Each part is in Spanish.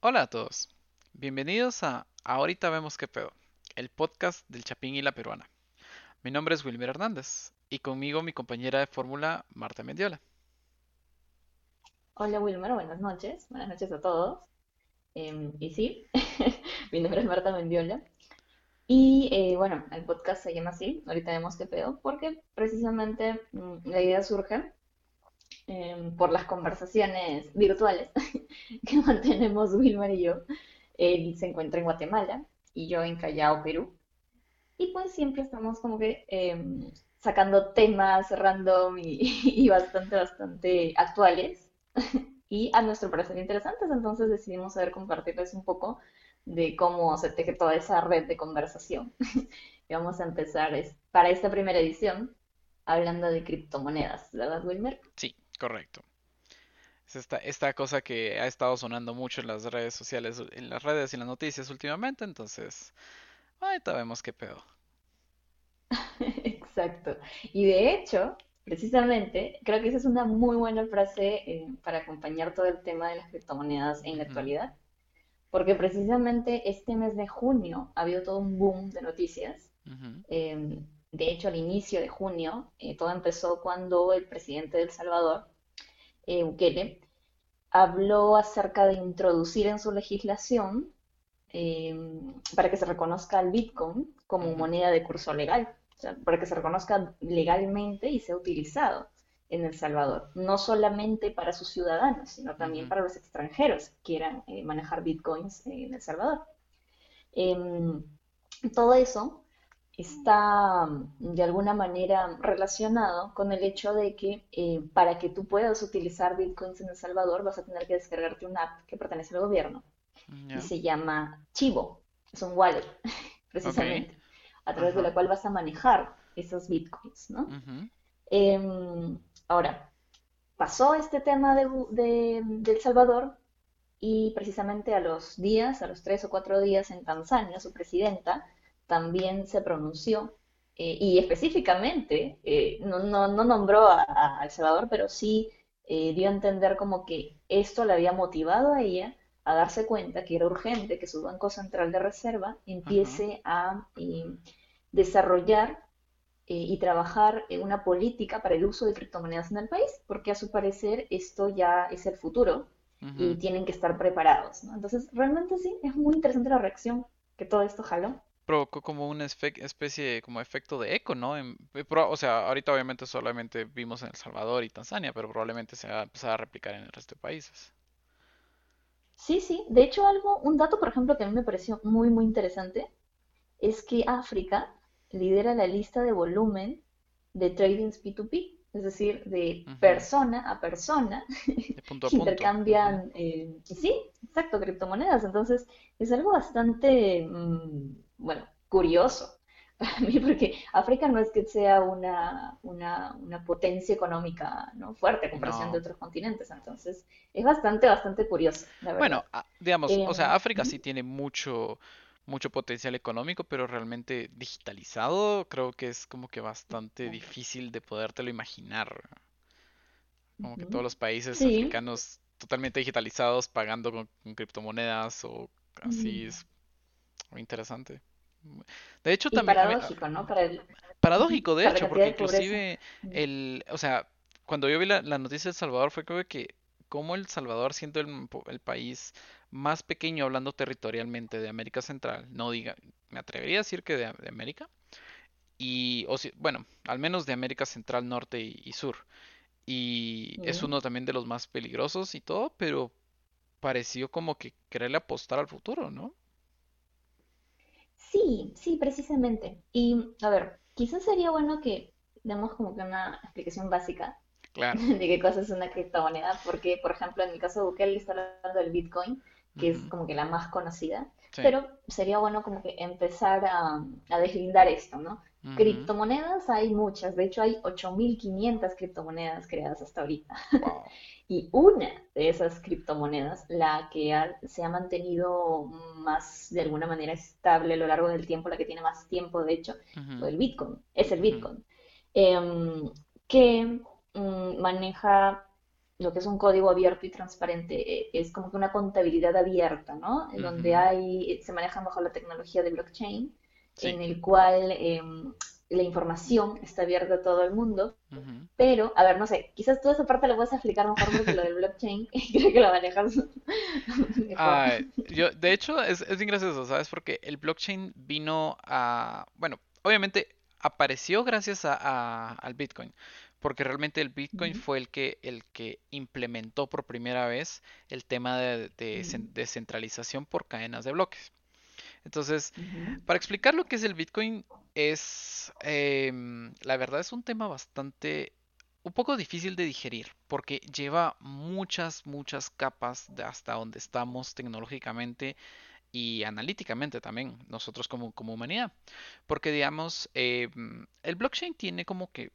Hola a todos, bienvenidos a Ahorita vemos qué pedo, el podcast del Chapín y la Peruana. Mi nombre es Wilmer Hernández y conmigo mi compañera de fórmula Marta Mendiola. Hola Wilmer, buenas noches. Buenas noches a todos. Em, y sí, mi nombre es Marta Mendiola. Y eh, bueno, el podcast se llama así, ahorita vemos qué pedo, porque precisamente mm, la idea surge em, por las conversaciones virtuales que mantenemos Wilmer y yo. Él se encuentra en Guatemala y yo en Callao, Perú. Y pues siempre estamos como que em, sacando temas random y, bastante, bastante actuales y a nuestro parecer interesantes. Entonces decidimos saber compartirles un poco de cómo se teje toda esa red de conversación. y vamos a empezar para esta primera edición hablando de criptomonedas, ¿verdad, Wilmer? Sí, correcto. Es esta, esta cosa que ha estado sonando mucho en las redes sociales, en las redes y en las noticias últimamente, entonces, ahorita vemos qué pedo. Exacto. Y de hecho, precisamente, creo que esa es una muy buena frase eh, para acompañar todo el tema de las criptomonedas en la actualidad, porque precisamente este mes de junio ha habido todo un boom de noticias. Eh, de hecho, al inicio de junio, eh, todo empezó cuando el presidente de El Salvador, eh, Bukele, habló acerca de introducir en su legislación eh, para que se reconozca el Bitcoin como moneda de curso legal, o sea, para que se reconozca legalmente y sea utilizado en El Salvador, no solamente para sus ciudadanos, sino también para los extranjeros que quieran eh, manejar Bitcoins en El Salvador. Em, todo eso está mm, de alguna manera relacionado con el hecho de que eh, para que tú puedas utilizar Bitcoins en El Salvador vas a tener que descargarte una app que pertenece al gobierno y ya, se llama Chivo. Es un wallet, precisamente, a través de ajá, la cual vas a manejar esos bitcoins, ¿no? ujú, Em, ahora, pasó este tema de, de, de El Salvador y precisamente a los días, a los tres o cuatro días en Tanzania, su presidenta también se pronunció eh, y específicamente eh, no, no- no nombró a, a El Salvador, pero sí eh, dio a entender como que esto le había motivado a ella a darse cuenta que era urgente que su Banco Central de Reserva empiece a desarrollar y trabajar en una política para el uso de criptomonedas en el país, porque a su parecer esto ya es el futuro y tienen que estar preparados, ¿no? Entonces, realmente sí, es muy interesante la reacción que todo esto jaló. Provocó como una espe- especie, como efecto de eco, ¿no? En- eh, o sea, ahorita obviamente solamente vimos en El Salvador y Tanzania, pero probablemente se va a empezar a replicar en el resto de países. Sí, sí, de hecho algo, un dato, por ejemplo, que a mí me pareció muy, muy interesante es que África lidera la lista de volumen de tradings P2P, es decir, de persona a persona De punto a que punto. intercambian, eh, sí, exacto, criptomonedas. Entonces, es algo bastante, mm, bueno, curioso para mí, porque África no es que sea una, una, una potencia económica, ¿no? fuerte a comparación de otros continentes. Entonces, es bastante, bastante curioso, la Bueno, verdad. a- digamos, o sea, Em, África sí tiene mucho, mucho potencial económico, pero realmente digitalizado creo que es como que bastante difícil de podértelo imaginar. Como que todos los países Sí. africanos totalmente digitalizados pagando con, con criptomonedas o así es interesante. De hecho, Y también, a paradójico, ¿no? Para el, ujú, Paradójico, de hecho, porque de inclusive el, o sea, cuando yo vi la, la noticia de El Salvador fue como que como El Salvador siendo el, el país más pequeño hablando territorialmente de América Central, no diga, me atrevería a decir que de, de América, y, o si- bueno, al menos de América Central, Norte y, y Sur, y es uno también de los más peligrosos y todo, pero pareció como que quererle apostar al futuro, ¿no? Sí, sí, precisamente. Y a ver, quizás sería bueno que demos como que una explicación básica Claro. de qué cosa es una criptomoneda, porque, por ejemplo, en el caso de Bukele está hablando del Bitcoin, que es como que la más conocida, Sí. pero sería bueno como que empezar a, a deslindar esto, ¿no? Criptomonedas hay muchas, de hecho hay 8.500 criptomonedas creadas hasta ahorita. Wow. Y una de esas criptomonedas, la que ha- se ha mantenido más de alguna manera estable a lo largo del tiempo, la que tiene más tiempo de hecho, fue Ujú, el Bitcoin, es el Bitcoin, em, que mm, maneja, lo que es un código abierto y transparente, eh, es como que una contabilidad abierta, ¿no? En donde hay, se maneja bajo la tecnología de blockchain, Sí. en el cual em, la información está abierta a todo el mundo. Pero, a ver, no sé, quizás toda esa parte la puedes explicar mejor porque lo del blockchain creo que lo manejas mejor. Ah, yo, de hecho, es, es bien gracioso, ¿sabes? Porque el blockchain vino a, bueno, obviamente apareció gracias a, a- al Bitcoin, porque realmente el Bitcoin fue el que, el que implementó por primera vez el tema de, de ujú, cen- descentralización por cadenas de bloques. Entonces, para explicar lo que es el Bitcoin, es, em, la verdad es un tema bastante, un poco difícil de digerir, porque lleva muchas, muchas capas de hasta donde estamos tecnológicamente y analíticamente también, nosotros como, como humanidad. Porque digamos, em, el blockchain tiene como que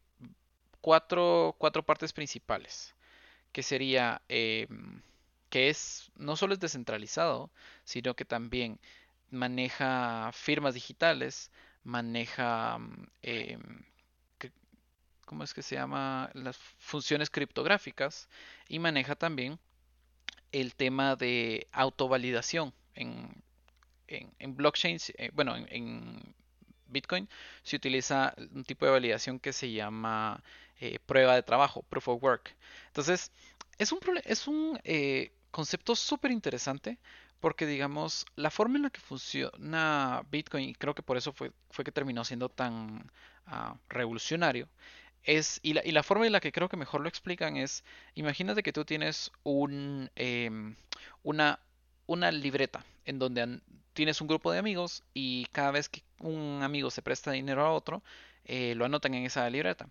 cuatro, cuatro partes principales, que sería em, que es, no solo es descentralizado, sino que también maneja firmas digitales, maneja, mm, em, ¿cómo es que se llama? Las funciones criptográficas y maneja también el tema de autovalidación. En, en, en eh, bueno, en, Bitcoin se utiliza un tipo de validación que se llama eh, prueba de trabajo, proof of work. Entonces, es un, es un eh, concepto súper interesante porque, digamos, la forma en la que funciona Bitcoin, y creo que por eso fue, fue que terminó siendo tan ah, revolucionario, es, y la, y la forma en la que creo que mejor lo explican es, imagínate que tú tienes un, em, una, una libreta en donde tienes un grupo de amigos y cada vez que un amigo se presta dinero a otro, eh, lo anotan en esa libreta.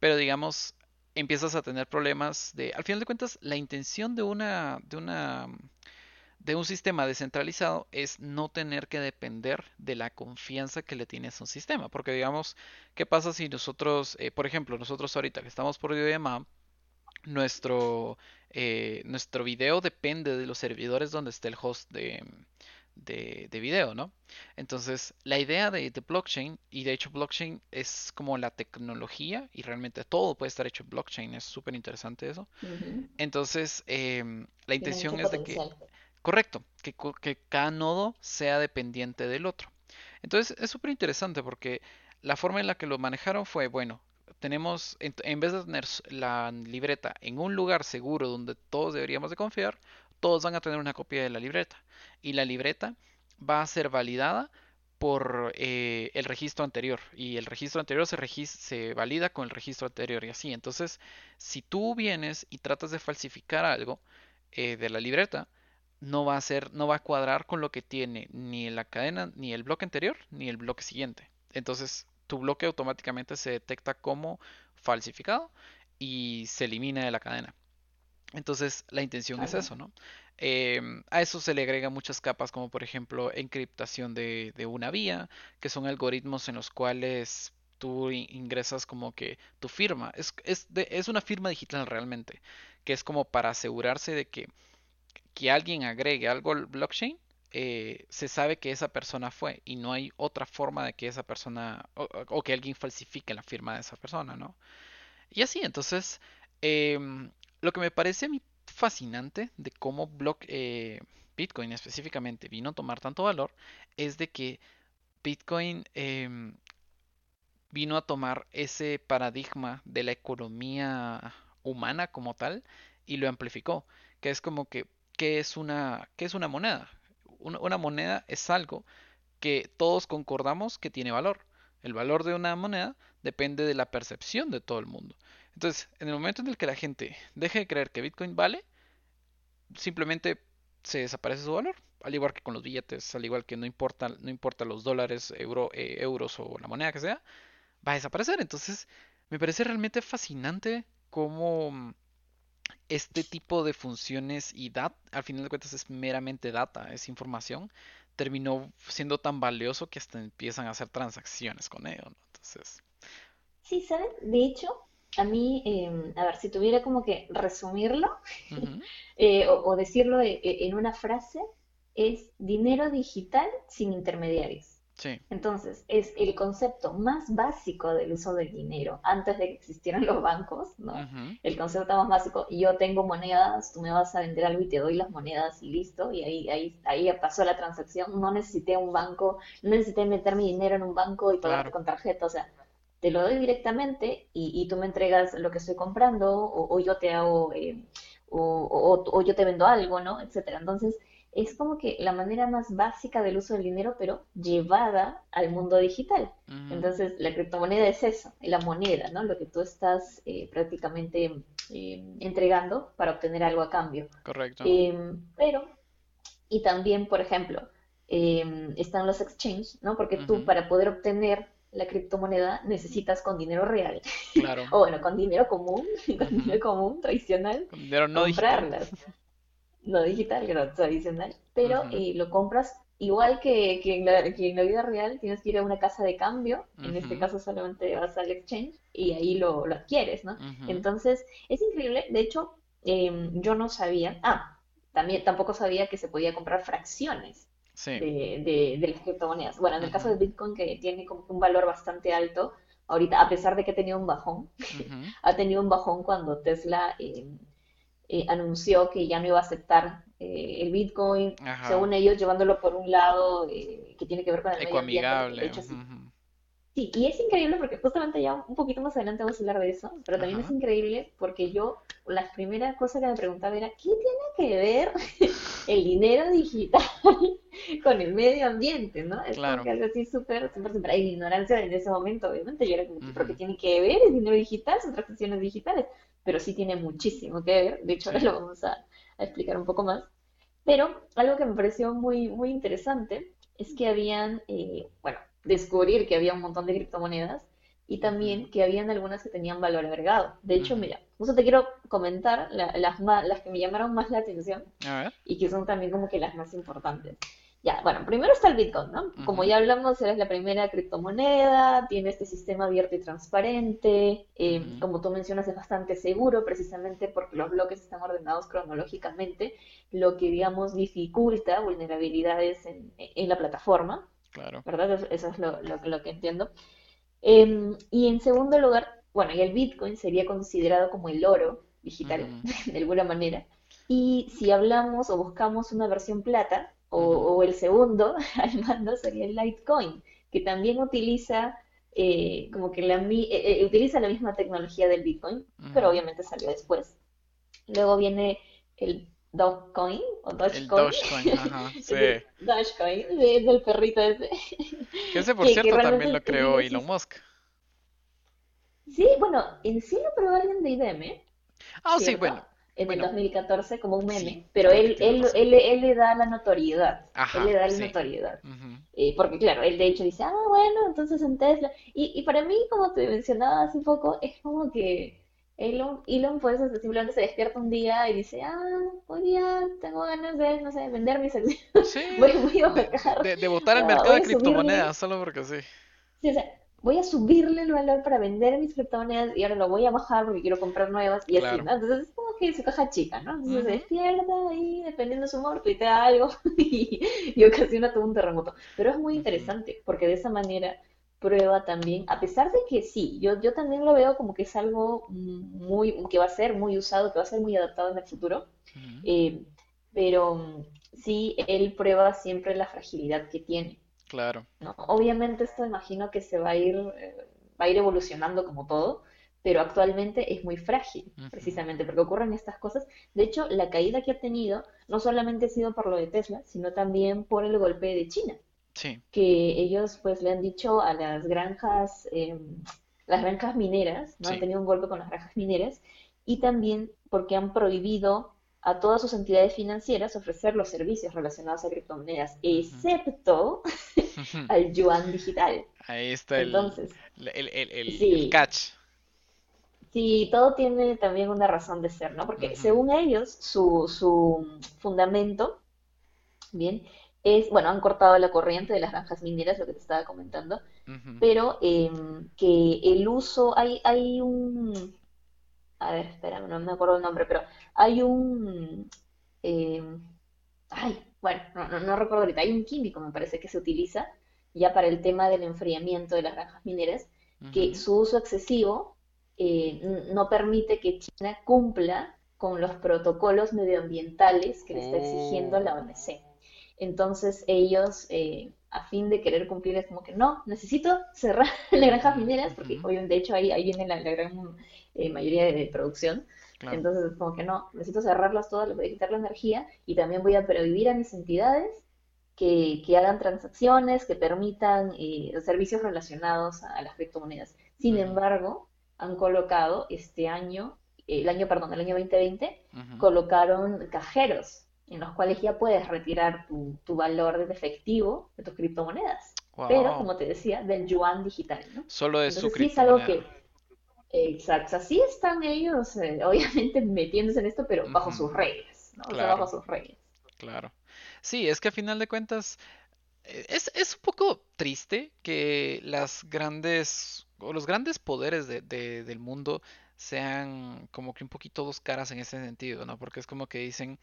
Pero digamos, empiezas a tener problemas de, al final de cuentas, la intención de una, de una, de un sistema descentralizado es no tener que depender de la confianza que le tienes a un sistema. Porque digamos, ¿qué pasa si nosotros, eh, por ejemplo, nosotros ahorita que estamos por videollamada, nuestro, eh, nuestro video depende de los servidores donde esté el host de, de, de video, ¿no? Entonces, la idea de, de blockchain, y de hecho blockchain es como la tecnología, y realmente todo puede estar hecho en blockchain, es súper interesante eso. Entonces, em, la intención es de que. Correcto, que, cada nodo sea dependiente del otro. Entonces, es súper interesante porque la forma en la que lo manejaron fue, bueno, tenemos, en, vez de tener la libreta en un lugar seguro donde todos deberíamos de confiar, todos van a tener una copia de la libreta. Y la libreta va a ser validada por eh, el registro anterior. Y el registro anterior se, se valida con el registro anterior y así. Entonces, si tú vienes y tratas de falsificar algo eh, de la libreta, no va a ser, no va a cuadrar con lo que tiene ni la cadena, ni el bloque anterior, ni el bloque siguiente. Entonces, tu bloque automáticamente se detecta como falsificado y se elimina de la cadena. Entonces, la intención es eso, ¿no? Em, a eso se le agrega muchas capas, como por ejemplo encriptación de, de una vía, que son algoritmos en los cuales tú in- ingresas como que tu firma. Es, es, de- es una firma digital realmente, que es como para asegurarse de que que alguien agregue algo al blockchain, eh, se sabe que esa persona fue y no hay otra forma de que esa persona o, que alguien falsifique la firma de esa persona, ¿no? Y así, entonces, em, lo que me parece a mí fascinante de cómo block, eh, Bitcoin específicamente vino a tomar tanto valor es de que Bitcoin em, vino a tomar ese paradigma de la economía humana como tal y lo amplificó, que es como que, ¿qué es una, es una moneda? Una, moneda es algo que todos concordamos que tiene valor. El valor de una moneda depende de la percepción de todo el mundo. Entonces, en el momento en el que la gente deje de creer que Bitcoin vale, simplemente se desaparece su valor. Al igual que con los billetes, al igual que no importa, no importa los dólares, euro, eh, euros o la moneda que sea, va a desaparecer. Entonces, me parece realmente fascinante cómo este tipo de funciones y data, al final de cuentas es meramente data, es información, terminó siendo tan valioso que hasta empiezan a hacer transacciones con ello, ¿no? Entonces, Sí, ¿sabes? De hecho, a mí, em, a ver, si tuviera como que resumirlo eh, o, o decirlo e- e- en una frase, es dinero digital sin intermediarios. Sí, Entonces, es el concepto más básico del uso del dinero antes de que existieran los bancos, ¿no? El concepto más básico, yo tengo monedas, tú me vas a vender algo y te doy las monedas y listo, y ahí, ahí, ahí pasó la transacción, no necesité un banco, no necesité meter mi dinero en un banco y pagarte claro, con tarjeta, o sea, te lo doy directamente y, y tú me entregas lo que estoy comprando o, o yo te hago, eh, o, o- o yo te vendo algo, ¿no? Etcétera. Entonces, es como que la manera más básica del uso del dinero, pero llevada al mundo digital. ujú, Entonces, la criptomoneda es eso, la moneda, ¿no? Lo que tú estás eh, prácticamente eh, entregando para obtener algo a cambio. correcto. Em, pero, y también, por ejemplo, em, están los exchange, ¿no? Porque tú para poder obtener la criptomoneda necesitas con dinero real, claro. o bueno, con dinero común, con dinero común tradicional, Con dinero no digital. No digital, pero tradicional, pero eh, lo compras igual que, que en la, que en la vida real, tienes que ir a una casa de cambio, en este caso solamente vas al exchange y ahí lo, lo adquieres, ¿no? Entonces, es increíble, de hecho, em, yo no sabía, ah, también tampoco sabía que se podía comprar fracciones Sí. de, de, de las criptomonedas. Bueno, en el caso de Bitcoin, que tiene como que un valor bastante alto, ahorita, a pesar de que ha tenido un bajón, ha tenido un bajón cuando Tesla em, eh, anunció que ya no iba a aceptar eh, el Bitcoin, Ajá. según ellos llevándolo por un lado eh, que tiene que ver con el medio ambiente, de hecho sí, y es increíble porque justamente ya un poquito más adelante vamos a hablar de eso, pero también es Ajá. increíble porque yo, la primera cosa que me preguntaba era, ¿qué tiene que ver el dinero digital con el medio ambiente, ¿no? Es Claro. que algo así súper, súper, súper, hay ignorancia en ese momento, obviamente, yo era como que, ¿pero qué ujú, tiene que ver? el dinero digital, son transacciones digitales, pero sí tiene muchísimo que ver, de hecho ahora Sí. lo vamos a, a explicar un poco más, pero algo que me pareció muy, muy interesante es que habían, eh, bueno, descubrir que había un montón de criptomonedas y también que habían algunas que tenían valor agregado. De hecho, mira, justo te quiero comentar la- las, las que me llamaron más la atención A ver. y que son también como que las más importantes. Ya, bueno, primero está el Bitcoin, ¿no? Como ujú, ya hablamos, es la primera criptomoneda, tiene este sistema abierto y transparente, eh, ujú, como tú mencionas, es bastante seguro, precisamente porque los bloques están ordenados cronológicamente, lo que, digamos, dificulta vulnerabilidades en, en la plataforma, Claro. ¿verdad? Eso, es lo, lo- lo que entiendo. Em, y en segundo lugar, bueno, y el Bitcoin sería considerado como el oro digital, de alguna manera. Y si hablamos o buscamos una versión plata, o, el segundo al mando sería el Litecoin, que también utiliza eh, como que la, eh, eh, utiliza la misma tecnología del Bitcoin, pero obviamente salió después. Luego viene el Dogecoin o El Dogecoin, Dogecoin, ajá, sí. el Dogecoin, de- es del perrito ese, Que ese, por que, que cierto, también lo creó Elon Musk. Sí, bueno, en sí lo probó alguien de IBM, Ah, sí, ¿cierto? bueno, En el bueno, 2014 como un sí, meme, pero él, él, él, él le da la notoriedad, él le Ajá, da la sí. notoriedad. Eh, porque claro, él de hecho dice, ah, bueno, entonces en Tesla. Y, y para mí, como te mencionaba hace poco, es como que Elon, Elon pues simplemente se despierta un día y dice, ah, hoy día tengo ganas de, no sé, vender mis acciones, Sí, voy, voy a bajar, de, de botar el ah, mercado de subirle. criptomonedas, solo porque sí. Sí, o sea, voy a subirle el valor para vender mis criptomonedas y ahora lo voy a bajar porque quiero comprar nuevas y así. Entonces es como que su caja chica, ¿no? Entonces se despierta y dependiendo de su humor, tuitea algo y, y ocasiona todo un terremoto. Pero es muy interesante porque de esa manera prueba también, a pesar de que sí, yo, yo también lo veo como que es algo muy, que va a ser muy usado, que va a ser muy adaptado en el futuro, eh, pero mm, sí, él prueba siempre la fragilidad que tiene. Claro. ¿no? Obviamente esto imagino que se va a ir, eh, va a ir evolucionando como todo, pero actualmente es muy frágil, precisamente porque ocurren estas cosas. De hecho, la caída que ha tenido no solamente ha sido por lo de Tesla, sino también por el golpe de China, Sí. que ellos pues le han dicho a las granjas, eh, las granjas mineras, ¿no? Han tenido un golpe con las granjas mineras, y también porque han prohibido a todas sus entidades financieras ofrecer los servicios relacionados a criptomonedas, excepto al yuan digital. Ahí está el, Entonces, el, el, el, el sí, catch. sí, todo tiene también una razón de ser, ¿no? Porque según ellos, su, su fundamento, bien, es, bueno, han cortado la corriente de las granjas mineras, lo que te estaba comentando, pero em, que el uso, hay, hay un, a ver, espera, no me acuerdo el nombre, pero hay un, em, ay, bueno, no, no, no recuerdo ahorita, hay un químico, me parece, que se utiliza ya para el tema del enfriamiento de las granjas mineras, que su uso excesivo eh, no permite que China cumpla con los protocolos medioambientales que le está exigiendo la OMC. Entonces ellos, eh, a fin de querer cumplir, es como que no, necesito cerrar las granjas mineras, porque obviamente de hecho ahí, ahí viene la, gran eh, mayoría de, producción. Entonces, como que no, necesito cerrarlas todas, les voy a quitar la energía y también voy a prohibir a mis entidades que, que hagan transacciones, que permitan eh, servicios relacionados a, las criptomonedas. Sin embargo, han colocado este año, el año, perdón, el año 2020, colocaron cajeros en los cuales ya puedes retirar tu, tu valor de efectivo de tus criptomonedas. Pero, como te decía, del yuan digital, ¿no? Solo de su sí es algo que... Exacto, así están ellos, eh, obviamente metiéndose en esto, pero bajo sus reglas, ¿no? O sea, bajo sus reglas. Claro. Sí, es que a final de cuentas eh, es, es un poco triste que las grandes o los grandes poderes de, del mundo sean como que un poquito dos caras en ese sentido, ¿no? Porque es como que dicen,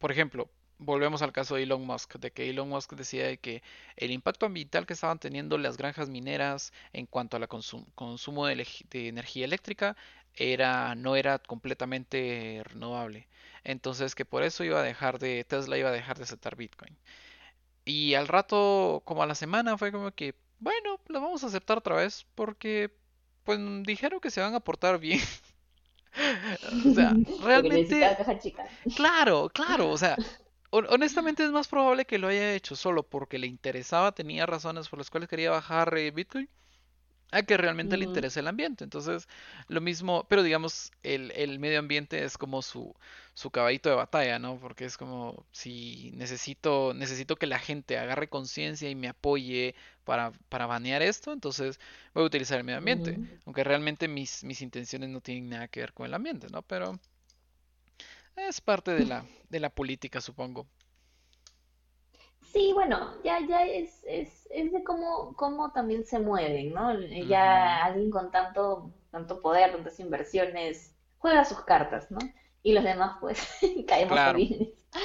por ejemplo, volvemos al caso de Elon Musk, de que Elon Musk decía que el impacto ambiental que estaban teniendo las granjas mineras en cuanto a la consumo de, energía eléctrica era no era completamente renovable. Entonces que por eso iba a dejar de Tesla iba a dejar de aceptar Bitcoin. Y al rato, como a la semana, fue como que, bueno, lo vamos a aceptar otra vez porque pues dijeron que se van a portar bien. o sea, realmente Claro, claro, o sea, honestamente es más probable que lo haya hecho solo porque le interesaba, tenía razones por las cuales quería bajar eh, Bitcoin, a que realmente le interese el ambiente. Entonces, lo mismo, pero digamos, el, el medio ambiente es como su, su caballito de batalla, ¿no? Porque es como si necesito, necesito que la gente agarre conciencia y me apoye para, para banear esto, entonces voy a utilizar el medio ambiente. Aunque realmente mis, mis intenciones no tienen nada que ver con el ambiente, ¿no? Pero es parte de la, de la política, supongo. Sí, bueno, ya, ya es, es, es de cómo, cómo también se mueven, ¿no? Ya alguien con tanto, tanto poder, tantas inversiones, juega sus cartas, ¿no? Y los demás, pues, caemos claro,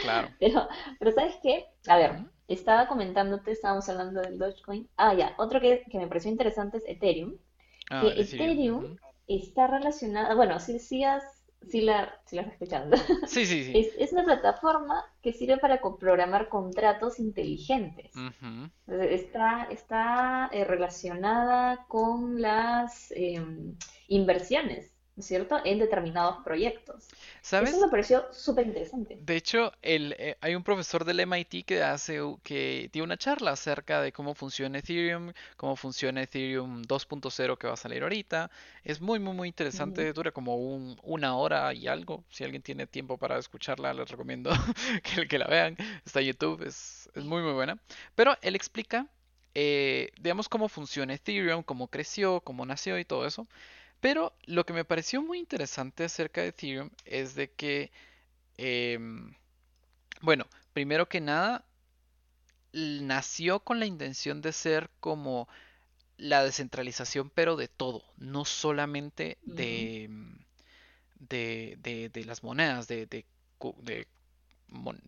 Claro. Pero, pero ¿sabes qué? A ver, estaba comentándote, estábamos hablando del Dogecoin. Ah, ya, otro que, que me pareció interesante es Ethereum. Ah, que Ethereum está relacionada, bueno, si decías sí la, sí la. Sí, sí, sí. Es, es, una plataforma que sirve para programar contratos inteligentes. Está, está eh, relacionada con las em, inversiones. ¿No es cierto?, en determinados proyectos. ¿Sabes? Eso me pareció súper interesante. De hecho, el, eh, hay un profesor del MIT que hace que tiene una charla acerca de cómo funciona Ethereum, cómo funciona Ethereum 2.0 que va a salir ahorita. Es muy, muy, muy interesante. Dura como un, una hora y algo. Si alguien tiene tiempo para escucharla, les recomiendo que, que la vean. Está en YouTube, es, es muy, muy buena. Pero él explica, eh, digamos, cómo funciona Ethereum, cómo creció, cómo nació y todo eso. Pero lo que me pareció muy interesante acerca de Ethereum es de que, em, bueno, primero que nada, nació con la intención de ser como la descentralización, pero de todo, no solamente de, de, de, las monedas, de, de,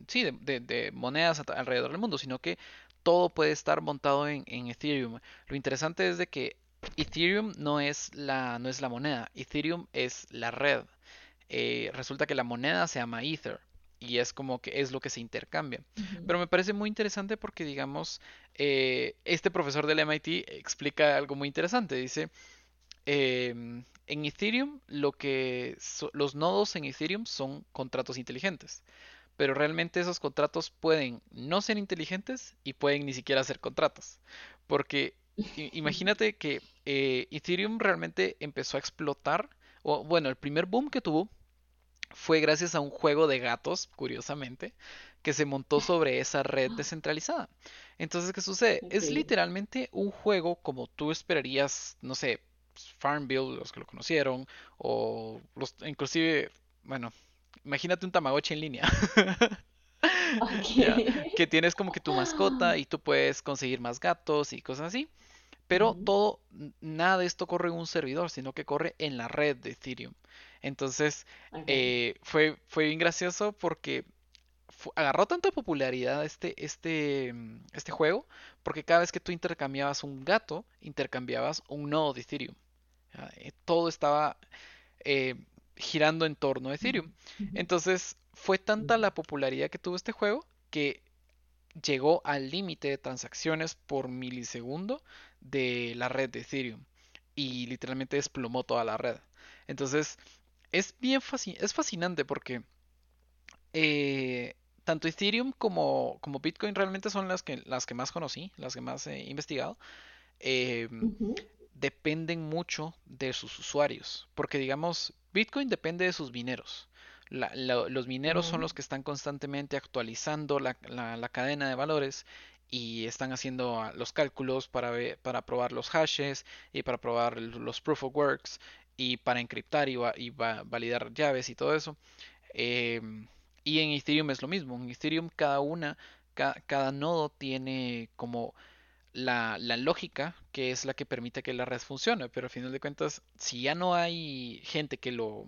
sí, de, monedas alrededor del mundo, sino que todo puede estar montado en, en Ethereum. Lo interesante es de que Ethereum no es la, no es la moneda, Ethereum es la red. Eh, resulta que la moneda se llama Ether y es como que es lo que se intercambia. Pero me parece muy interesante porque, digamos, eh, este profesor del MIT explica algo muy interesante. Dice, em, en Ethereum lo que los nodos en Ethereum son contratos inteligentes. Pero realmente esos contratos pueden no ser inteligentes y pueden ni siquiera ser contratos. Porque imagínate que eh, Ethereum realmente empezó a explotar, o bueno, el primer boom que tuvo fue gracias a un juego de gatos, curiosamente, que se montó sobre esa red descentralizada. Entonces, ¿qué sucede? Es literalmente un juego como tú esperarías, no sé, Farmville, los que lo conocieron, o los, inclusive, bueno, imagínate un Tamagotchi en línea. que tienes como que tu mascota y tú puedes conseguir más gatos y cosas así. Pero todo, nada de esto corre en un servidor, sino que corre en la red de Ethereum. Entonces, eh, fue, fue bien gracioso porque agarró tanta popularidad este, este, mm, este juego porque cada vez que tú intercambiabas un gato, intercambiabas un nodo de Ethereum. ¿ya? Eh, Todo estaba eh, girando en torno a Ethereum. Entonces, fue tanta la popularidad que tuvo este juego que llegó al límite de transacciones por milisegundo de la red de Ethereum y literalmente desplomó toda la red. Entonces, es bien es fascinante porque eh, tanto Ethereum como, como Bitcoin realmente son las que, las que más conocí, las que más he investigado. eh, dependen mucho de sus usuarios, porque digamos, Bitcoin depende de sus mineros. La- la- los mineros son los que están constantemente actualizando la, cadena de valores y están haciendo ah, los cálculos para, probar los hashes y para probar los proof of works y para encriptar y, va- y va- validar llaves y todo eso. Em, y en Ethereum es lo mismo. En Ethereum cada una, ca- cada nodo tiene como la, la lógica que es la que permite que la red funcione. Pero al final de cuentas, si ya no hay gente que lo,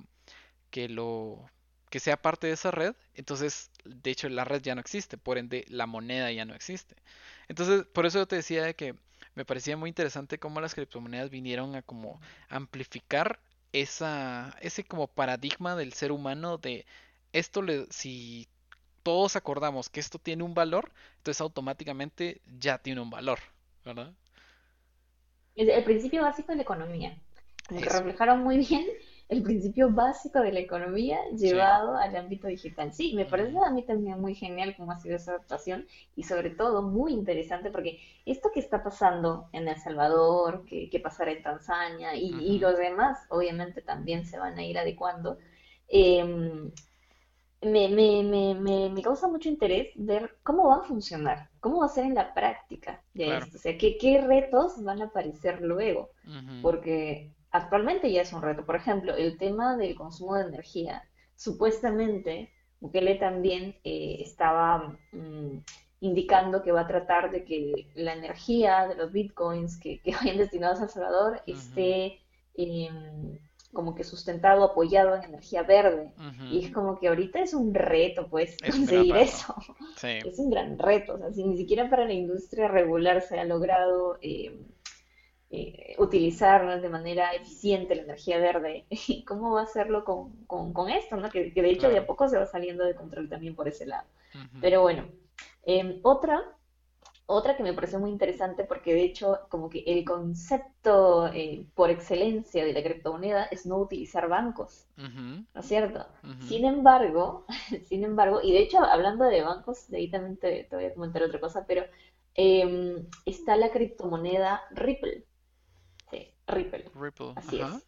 que lo, que sea parte de esa red, entonces, de hecho, la red ya no existe. Por ende, la moneda ya no existe. Entonces, por eso yo te decía de que me parecía muy interesante cómo las criptomonedas vinieron a como amplificar esa, ese como paradigma del ser humano de esto le, si todos acordamos que esto tiene un valor, entonces automáticamente ya tiene un valor, ¿verdad? El principio básico de la economía. Eso, reflejaron muy bien el principio básico de la economía sí. llevado al ámbito digital. Sí, me parece a mí también muy genial cómo ha sido esa adaptación y sobre todo muy interesante porque esto que está pasando en El Salvador, que, que pasará en Tanzania y, y los demás, obviamente también se van a ir adecuando. em, me, me, me, me, me causa mucho interés ver cómo va a funcionar, cómo va a ser en la práctica de claro. esto, o sea, qué, qué retos van a aparecer luego, porque actualmente ya es un reto. Por ejemplo, el tema del consumo de energía. Supuestamente, Bukele también eh, estaba mm, indicando que va a tratar de que la energía de los bitcoins que, que vayan destinados a El Salvador esté em, como que sustentado, apoyado en energía verde. Y es como que ahorita es un reto, pues, Es conseguir eso. Sí, Es un gran reto. O sea, si ni siquiera para la industria regular se ha logrado eh, eh, utilizar de manera eficiente la energía verde, ¿cómo va a hacerlo con, con, con esto, ¿no? Que, que de hecho de a poco se va saliendo de control también por ese lado. Pero bueno, em, otra otra que me pareció muy interesante porque de hecho como que el concepto eh, por excelencia de la criptomoneda es no utilizar bancos, ¿no es cierto? Sin embargo, sin embargo, y de hecho hablando de bancos, de ahí también te, te voy a comentar otra cosa, pero em, está la criptomoneda Ripple, Ripple, Ripple, así ajá. es,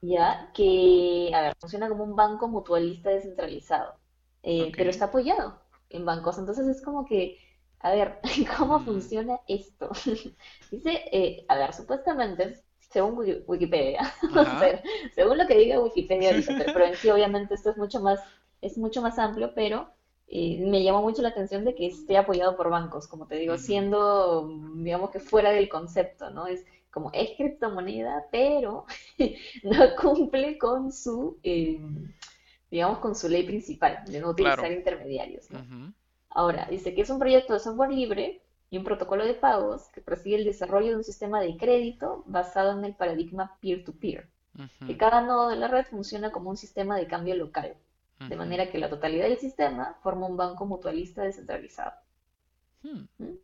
ya que, a ver, funciona como un banco mutualista descentralizado, eh, pero está apoyado en bancos, entonces es como que, a ver, ¿cómo mm, funciona esto? Dice, eh, a ver, supuestamente, según Wiki- Wikipedia, o Ajá. sea, según lo que diga Wikipedia ahorita, pero, pero en sí obviamente esto es mucho más, es mucho más amplio, pero eh, me llamó mucho la atención de que esté apoyado por bancos, como te digo, siendo, digamos que fuera del concepto, ¿no? Es como es criptomoneda, pero no cumple con su, eh, digamos, con su ley principal de no utilizar Claro. intermediarios, Ahora, dice que es un proyecto de software libre y un protocolo de pagos que persigue el desarrollo de un sistema de crédito basado en el paradigma peer-to-peer, que cada nodo de la red funciona como un sistema de cambio local, de manera que la totalidad del sistema forma un banco mutualista descentralizado. Hmm, ¿Mm?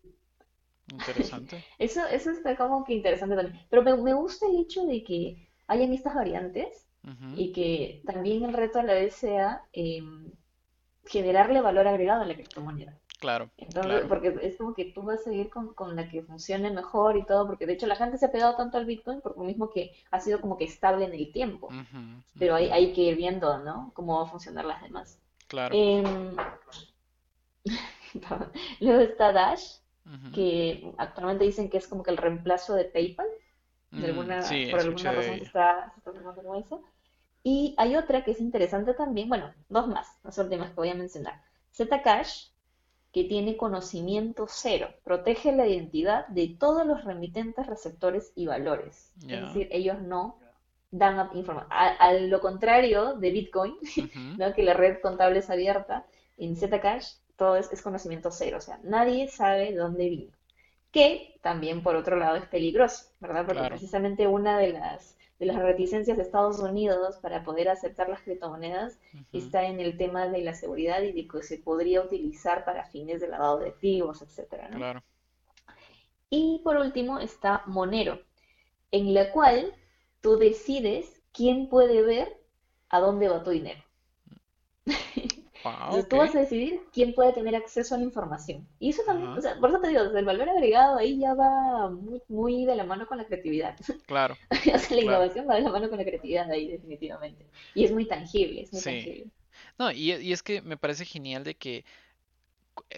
Interesante. Eso, eso está como que interesante también. Pero me, me gusta el hecho de que hayan estas variantes y que también el reto a la vez sea em, generarle valor agregado a la criptomoneda. Claro, Entonces, claro. porque es como que tú vas a ir con, con la que funcione mejor y todo, porque de hecho la gente se ha pegado tanto al Bitcoin por lo mismo que ha sido como que estable en el tiempo, pero hay, hay que ir viendo, ¿no? Cómo va a funcionar las demás. Claro. Em, luego está Dash, que actualmente dicen que es como que el reemplazo de PayPal, de Mm, alguna, sí, por alguna razón se está, se está tomando como eso. Y hay otra que es interesante también, bueno, dos más, las últimas que voy a mencionar. Zcash, que tiene conocimiento cero, protege la identidad de todos los remitentes, receptores y valores. Es decir, ellos no dan información. A, a lo contrario de Bitcoin, ¿no? Que la red contable es abierta, en Zcash todo es, es conocimiento cero, o sea, nadie sabe dónde vino. Que también, por otro lado, es peligroso, ¿verdad? Porque Claro. precisamente una de las, de las reticencias de Estados Unidos para poder aceptar las criptomonedas está en el tema de la seguridad y de que se podría utilizar para fines de lavado de activos, etcétera, ¿no? Claro. Y por último está Monero, en la cual tú decides quién puede ver a dónde va tu dinero. Entonces tú vas a decidir quién puede tener acceso a la información. Y eso también, o sea, por eso te digo, desde el valor agregado ahí ya va muy, muy de la mano con la creatividad. Claro, O sea, la claro. innovación va de la mano con la creatividad ahí definitivamente. Y es muy tangible, es muy Sí. tangible. No, y, y es que me parece genial de que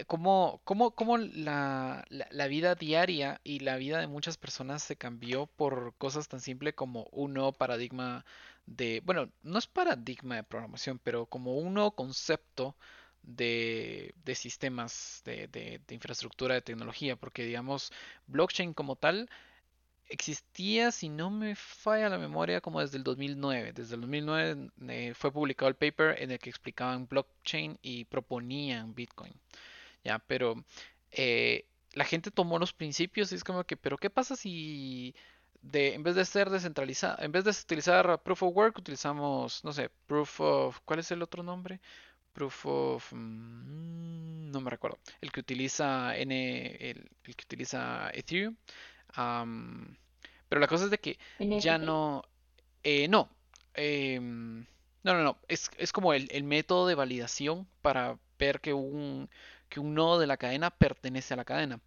cómo, cómo, cómo la, la, vida diaria y la vida de muchas personas se cambió por cosas tan simples como un nuevo paradigma de, bueno, no es paradigma de programación, pero como un nuevo concepto de, de sistemas de, de, de infraestructura de tecnología, porque digamos, blockchain como tal existía, si no me falla la memoria, como desde el 2009. Desde el 2009 eh, fue publicado el paper en el que explicaban blockchain y proponían Bitcoin. Ya, pero eh, la gente tomó los principios y es como que, pero ¿qué pasa si de, en vez de ser descentralizado, en vez de utilizar Proof of Work, utilizamos, no sé, Proof of, ¿cuál es el otro nombre? Proof of, mm, no me recuerdo, el que utiliza N, el, el que utiliza Ethereum. Pero la cosa es de que ya no, eh, no, em, no, no, no, es, es como el, el método de validación para ver que un, que un nodo de la cadena pertenece a la cadena.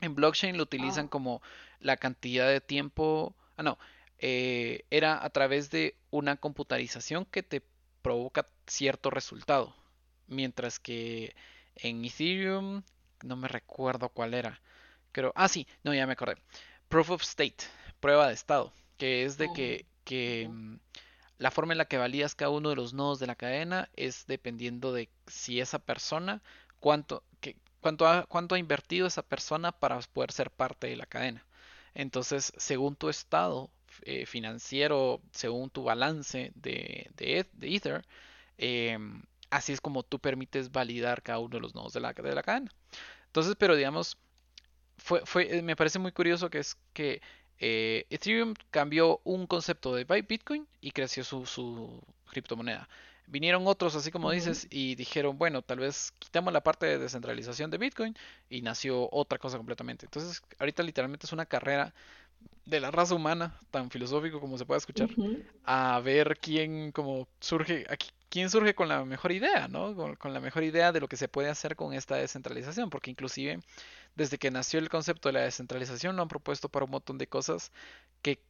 En blockchain lo utilizan Ah, como la cantidad de tiempo, ah, no, eh, era a través de una computarización que te provoca cierto resultado, mientras que en Ethereum, no me recuerdo cuál era, creo, ah, sí, no, ya me acordé. Proof of State, prueba de estado, que es de que, que ujú. mm, la forma en la que validas cada uno de los nodos de la cadena es dependiendo de si esa persona, cuánto, que, cuánto ha, cuánto ha invertido esa persona para poder ser parte de la cadena. Entonces, según tu estado eh, financiero, según tu balance de, de, de Ether, em, así es como tú permites validar cada uno de los nodos de la, de la cadena. Entonces, pero digamos, fue, fue, eh, me parece muy curioso que es que eh, Ethereum cambió un concepto de Bi- Bitcoin y creció su, su criptomoneda. Vinieron otros, así como dices, y dijeron, bueno, tal vez quitamos la parte de descentralización de Bitcoin y nació otra cosa completamente. Entonces, ahorita literalmente es una carrera de la raza humana, tan filosófico como se pueda escuchar, a ver quién como surge, aquí, quién surge con la mejor idea, ¿no? Con, con la mejor idea de lo que se puede hacer con esta descentralización, porque inclusive desde que nació el concepto de la descentralización lo han propuesto para un montón de cosas que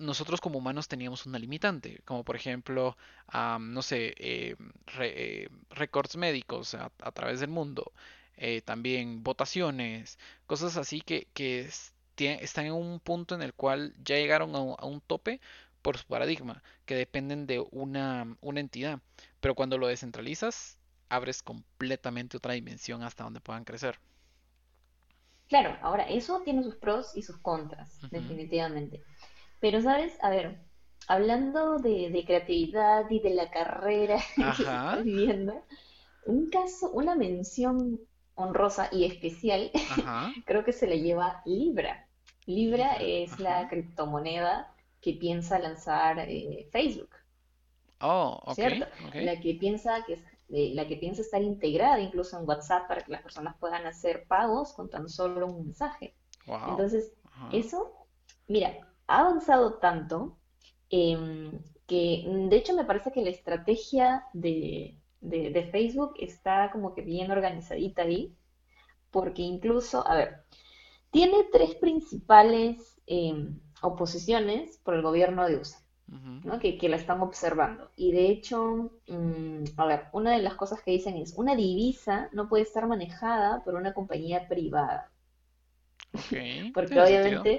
nosotros como humanos teníamos una limitante, como por ejemplo, am, no sé, eh, eh, récords médicos a, a través del mundo, eh, también votaciones, cosas así que, que están en un punto en el cual ya llegaron a un, a un tope por su paradigma, que dependen de una, una entidad, pero cuando lo descentralizas, abres completamente otra dimensión hasta donde puedan crecer. Claro, ahora eso tiene sus pros y sus contras, definitivamente. Pero, ¿sabes? A ver, hablando de, de creatividad y de la carrera que se está Ajá, viviendo, un caso, una mención honrosa y especial, ajá, creo que se le lleva Libra. Libra es la ajá. criptomoneda que piensa lanzar eh, Facebook. Oh, ok, ¿cierto? La que piensa que eh, la que piensa estar integrada incluso en WhatsApp para que las personas puedan hacer pagos con tan solo un mensaje. Wow. Entonces, Ajá. eso, mira, ha avanzado tanto em, que mm, de hecho me parece que la estrategia de, de- de Facebook está como que bien organizadita ahí, porque incluso, a ver, tiene tres principales em, oposiciones por el gobierno de USA. ¿no? Que, que la están observando. Y de hecho, mm, a ver, una de las cosas que dicen es, una divisa no puede estar manejada por una compañía privada, Ok, porque sentido.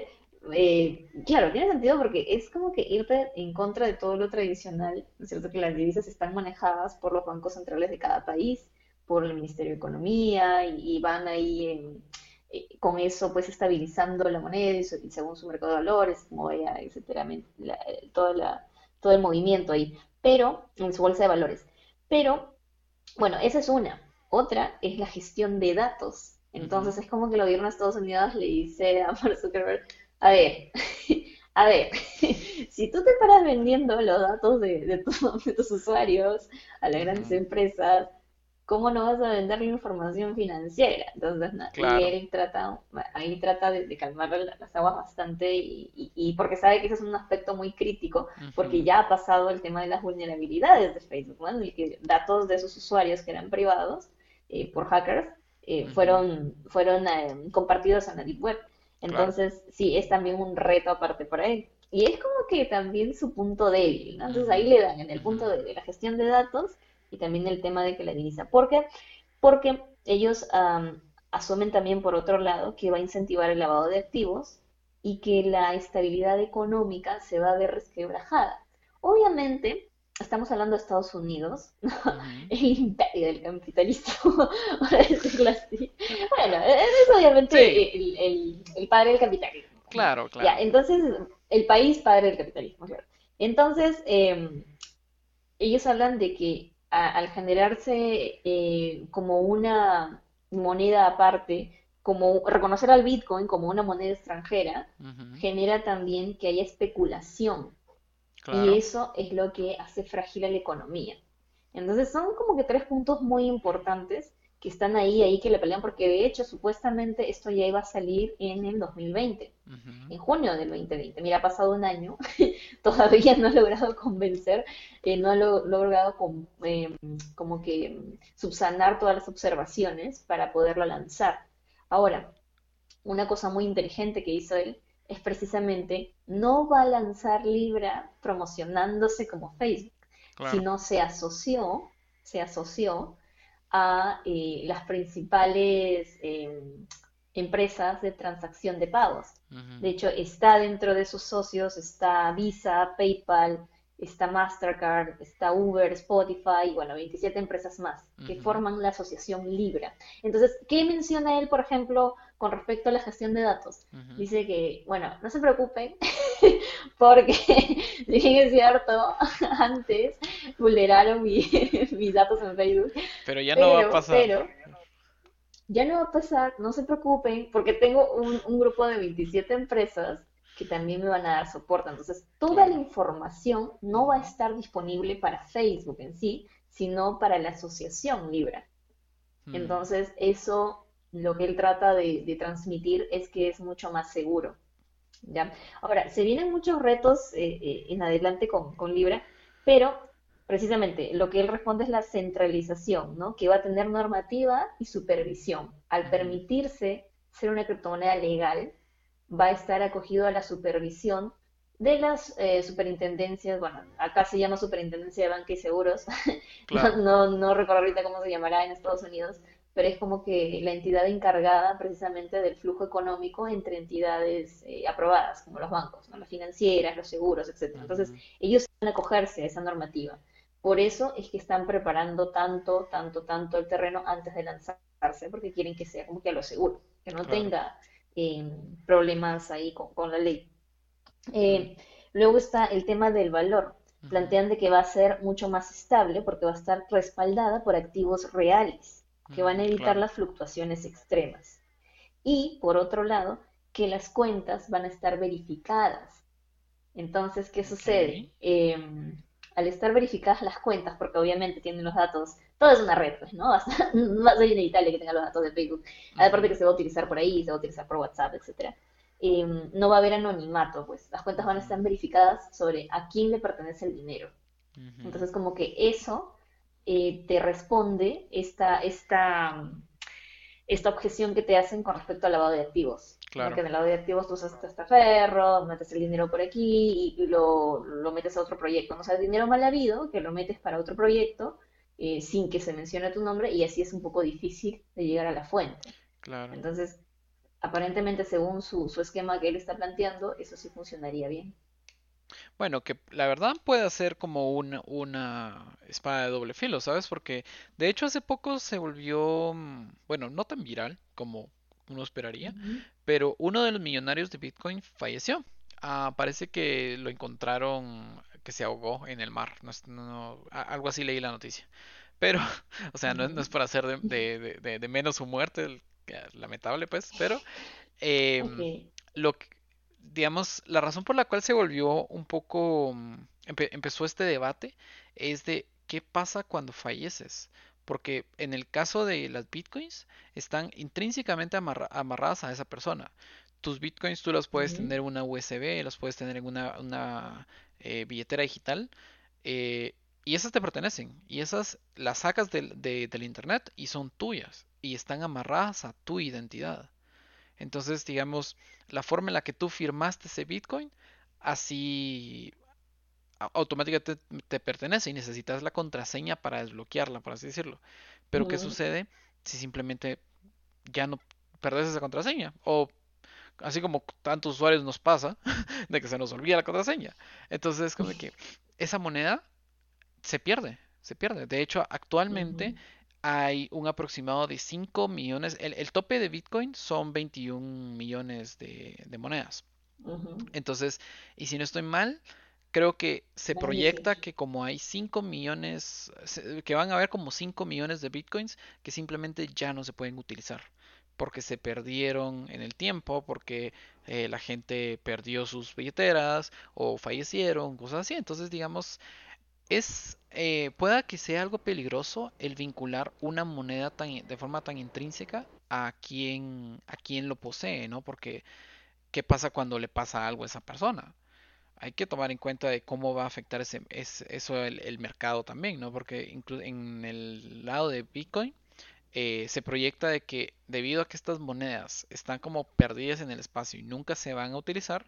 Eh, claro, tiene sentido porque es como que irte en contra de todo lo tradicional, ¿no es cierto? Que las divisas están manejadas por los bancos centrales de cada país, por el Ministerio de Economía, y, y van ahí en- eh, con eso pues estabilizando la moneda y, su- y según su mercado de valores, vaya, etcétera, la- eh, toda la- todo el movimiento ahí, pero en su bolsa de valores. Pero, bueno, esa es una. Otra es la gestión de datos. Entonces es como que el gobierno de Estados Unidos le dice a Mark Zuckerberg, a ver, a ver, si tú te paras vendiendo los datos de, de, de tus usuarios a las grandes empresas, ¿cómo no vas a vender información financiera? Entonces, y él trata, ahí trata de, calmar las aguas bastante y, porque sabe que ese es un aspecto muy crítico, porque ya ha pasado el tema de las vulnerabilidades de Facebook, ¿no? Y que datos de sus usuarios que eran privados eh, por hackers eh, fueron, fueron eh, compartidos en la Deep Web. Entonces, sí, es también un reto aparte para él. Y es como que también su punto débil, ¿no? Entonces ahí le dan en el punto de la gestión de datos y también el tema de que la divisa. ¿Por qué? Porque ellos asumen también, por otro lado, que va a incentivar el lavado de activos y que la estabilidad económica se va a ver resquebrajada. Obviamente, estamos hablando de Estados Unidos, el imperio del capitalismo, para decirlo así. Bueno, es obviamente el, el, padre del capitalismo. Claro, claro. Ya, entonces, el país padre del capitalismo, claro. Entonces, em, ellos hablan de que al generarse eh, como una moneda aparte, como reconocer al Bitcoin como una moneda extranjera, genera también que haya especulación. Y eso es lo que hace frágil a la economía. Entonces son como que tres puntos muy importantes que están ahí, ahí que le pelean, porque de hecho supuestamente esto ya iba a salir en el 2020, en junio del 2020. Mira, ha pasado un año, todavía no ha logrado convencer, eh, no ha logrado em, como que subsanar todas las observaciones para poderlo lanzar. Ahora, una cosa muy inteligente que hizo él es precisamente no va a lanzar Libra promocionándose como Facebook, sino se asoció, se asoció a eh, las principales em, empresas de transacción de pagos. De hecho, está dentro de sus socios, está Visa, PayPal, está Mastercard, está Uber, Spotify, y bueno, 27 empresas más que forman la asociación Libra. Entonces, ¿qué menciona él, por ejemplo, con respecto a la gestión de datos? Dice que, bueno, no se preocupen, porque, si bien es cierto, antes vulneraron mis datos en Facebook. Pero ya no va a pasar. Pero, ya no va a pasar, no se preocupen, porque tengo un, un grupo de 27 empresas que también me van a dar soporte. Entonces, toda la información no va a estar disponible para Facebook en sí, sino para la asociación Libra. Hmm. Entonces, eso lo que él trata de, transmitir es que es mucho más seguro. ¿ya? Ahora, se vienen muchos retos eh, eh, en adelante con, con, Libra, pero precisamente lo que él responde es la centralización, ¿no? que va a tener normativa y supervisión. Al permitirse ser una criptomoneda legal, va a estar acogido a la supervisión de las eh, superintendencias, bueno, acá se llama Superintendencia de Banca y Seguros, no, no, recuerdo ahorita cómo se llamará en Estados Unidos, pero es como que la entidad encargada precisamente del flujo económico entre entidades eh, aprobadas, como los bancos, ¿no? las financieras, los seguros, etc. Entonces, ellos van a acogerse a esa normativa. Por eso es que están preparando tanto, tanto, tanto el terreno antes de lanzarse, porque quieren que sea como que a lo seguro, que no tenga problemas ahí con, la ley. Eh, luego está el tema del valor. Plantean de que va a ser mucho más estable porque va a estar respaldada por activos reales que van a evitar las fluctuaciones extremas. Y por otro lado, que las cuentas van a estar verificadas. Entonces, ¿qué sucede? Em, al estar verificadas las cuentas, porque obviamente tienen los datos todo es una red, pues, ¿no? Va a ser inevitable que tenga los datos de Facebook. Aparte que se va a utilizar por ahí, se va a utilizar por WhatsApp, etcétera. Em, no va a haber anonimato, pues las cuentas van a estar verificadas sobre a quién le pertenece el dinero. Entonces, como que eso eh, te responde esta, esta, esta objeción que te hacen con respecto al lavado de activos. Claro. Porque en el lavado de activos tú usas ferro, metes el dinero por aquí y lo, lo metes a otro proyecto. No o sea, dinero mal habido que lo metes para otro proyecto eh, sin que se mencione tu nombre y así es un poco difícil de llegar a la fuente. Claro. Entonces, aparentemente, según su, su esquema que él está planteando, eso sí funcionaría bien. Bueno, que la verdad puede ser como una, una espada de doble filo, ¿sabes? Porque de hecho hace poco se volvió, mm, bueno, no tan viral como uno esperaría, pero uno de los millonarios de Bitcoin falleció. Ah, parece que lo encontraron que se ahogó en el mar. No, algo así leí la noticia. pero, o sea, no, es- no es para hacer de, de, de- de- de menos su muerte, el- lamentable pues, pero Ok. em, lo que- digamos, la razón por la cual se volvió un poco, mm, empe- empezó este debate es de qué pasa cuando falleces. Porque en el caso de las bitcoins, están intrínsecamente amarra- amarradas a esa persona. Tus bitcoins tú los puedes tener en una USB, los puedes tener en una, una, eh, billetera digital, eh, y esas te pertenecen. Y esas las sacas del, de- del internet y son tuyas. Y están amarradas a tu identidad. Entonces, digamos, la forma en la que tú firmaste ese Bitcoin, así automáticamente te, te pertenece y necesitas la contraseña para desbloquearla, por así decirlo. Pero ¿qué sucede si simplemente ya no perdes esa contraseña? O así como tantos usuarios nos pasa, de que se nos olvida la contraseña. Entonces, como que esa moneda se pierde, se pierde. De hecho, actualmente hay un aproximado de 5 millones. El, el tope de Bitcoin son 21 millones de, de monedas. Entonces, y si no estoy mal, creo que se proyecta 18. que como hay 5 millones, que van a haber como 5 millones de Bitcoins que simplemente ya no se pueden utilizar. Porque se perdieron en el tiempo, porque eh, la gente perdió sus billeteras o fallecieron, cosas así. Entonces, digamos, es, eh, pueda que sea algo peligroso el vincular una moneda tan, de forma tan intrínseca a quien, a quien lo posee, ¿no? Porque, ¿qué pasa cuando le pasa algo a esa persona? Hay que tomar en cuenta de cómo va a afectar ese, es- eso el, el mercado también, ¿no? Porque inclu- en el lado de Bitcoin eh, se proyecta de que debido a que estas monedas están como perdidas en el espacio y nunca se van a utilizar,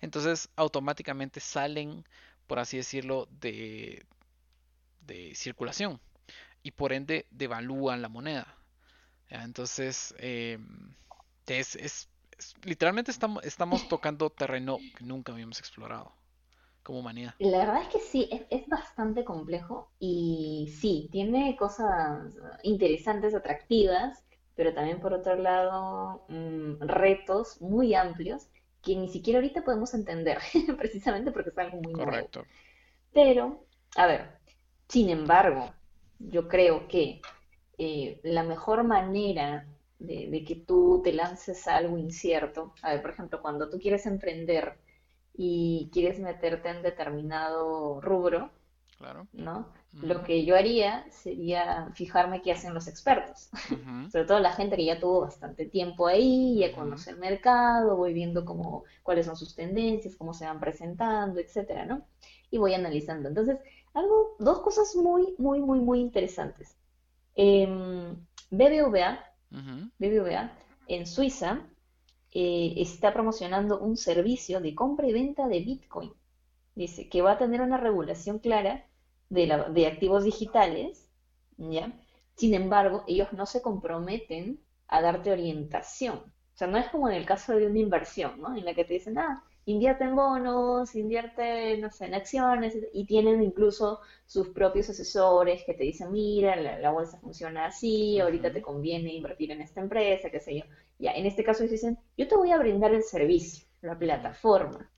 entonces automáticamente salen, por así decirlo, de, de circulación y por ende devalúan la moneda. Entonces, es, es- es- literalmente estamos, estamos tocando terreno que nunca habíamos explorado como humanidad. La verdad es que sí, es, es bastante complejo y sí, tiene cosas interesantes, atractivas, pero también por otro lado mm, retos muy amplios que ni siquiera ahorita podemos entender, precisamente porque es algo muy nuevo. Correcto. Pero, a ver, sin embargo, yo creo que eh, la mejor manera de, de que tú te lances a algo incierto, a ver, por ejemplo, cuando tú quieres emprender y quieres meterte en determinado rubro, Claro. ¿no? Lo que yo haría sería fijarme qué hacen los expertos, sobre todo la gente que ya tuvo bastante tiempo ahí, ya conoce el mercado, voy viendo cómo, cuáles son sus tendencias, cómo se van presentando, etcétera, ¿no? Y voy analizando. Entonces, algo, dos cosas muy, muy, muy, muy interesantes. Em, BBVA, BBVA en Suiza eh, está promocionando un servicio de compra y venta de Bitcoin. Dice que va a tener una regulación clara de, la- de activos digitales, ¿ya? Sin embargo, ellos no se comprometen a darte orientación. O sea, no es como en el caso de una inversión, ¿no? En la que te dicen, ah, invierte en bonos, invierte, no sé, en acciones, y tienen incluso sus propios asesores que te dicen, mira, la, la bolsa funciona así, ahorita te conviene invertir en esta empresa, qué sé yo. Ya, en este caso ellos dicen, yo te voy a brindar el servicio, la plataforma,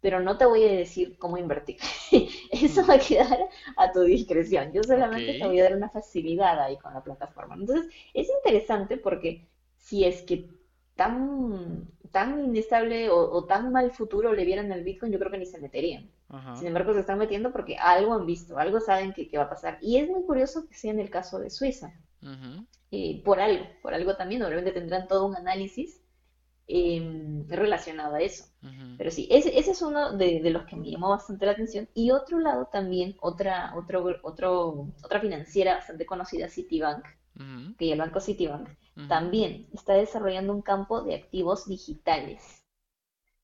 pero no te voy a decir cómo invertir. Eso va a quedar a tu discreción. Yo solamente te voy a dar una facilidad ahí con la plataforma. Entonces, es interesante porque si es que tan, tan inestable o, o tan mal futuro le vieran al Bitcoin, yo creo que ni se meterían. Sin embargo, se están metiendo porque algo han visto, algo saben que, que va a pasar. Y es muy curioso que sea en el caso de Suiza. eh, por algo, por algo también, obviamente tendrán todo un análisis eh, relacionado a eso. Pero sí, ese, ese es uno de, de los que me llamó bastante la atención. Y otro lado también, otra, otro, otro, otra financiera bastante conocida, Citibank, ujú, que el banco Citibank, también está desarrollando un campo de activos digitales.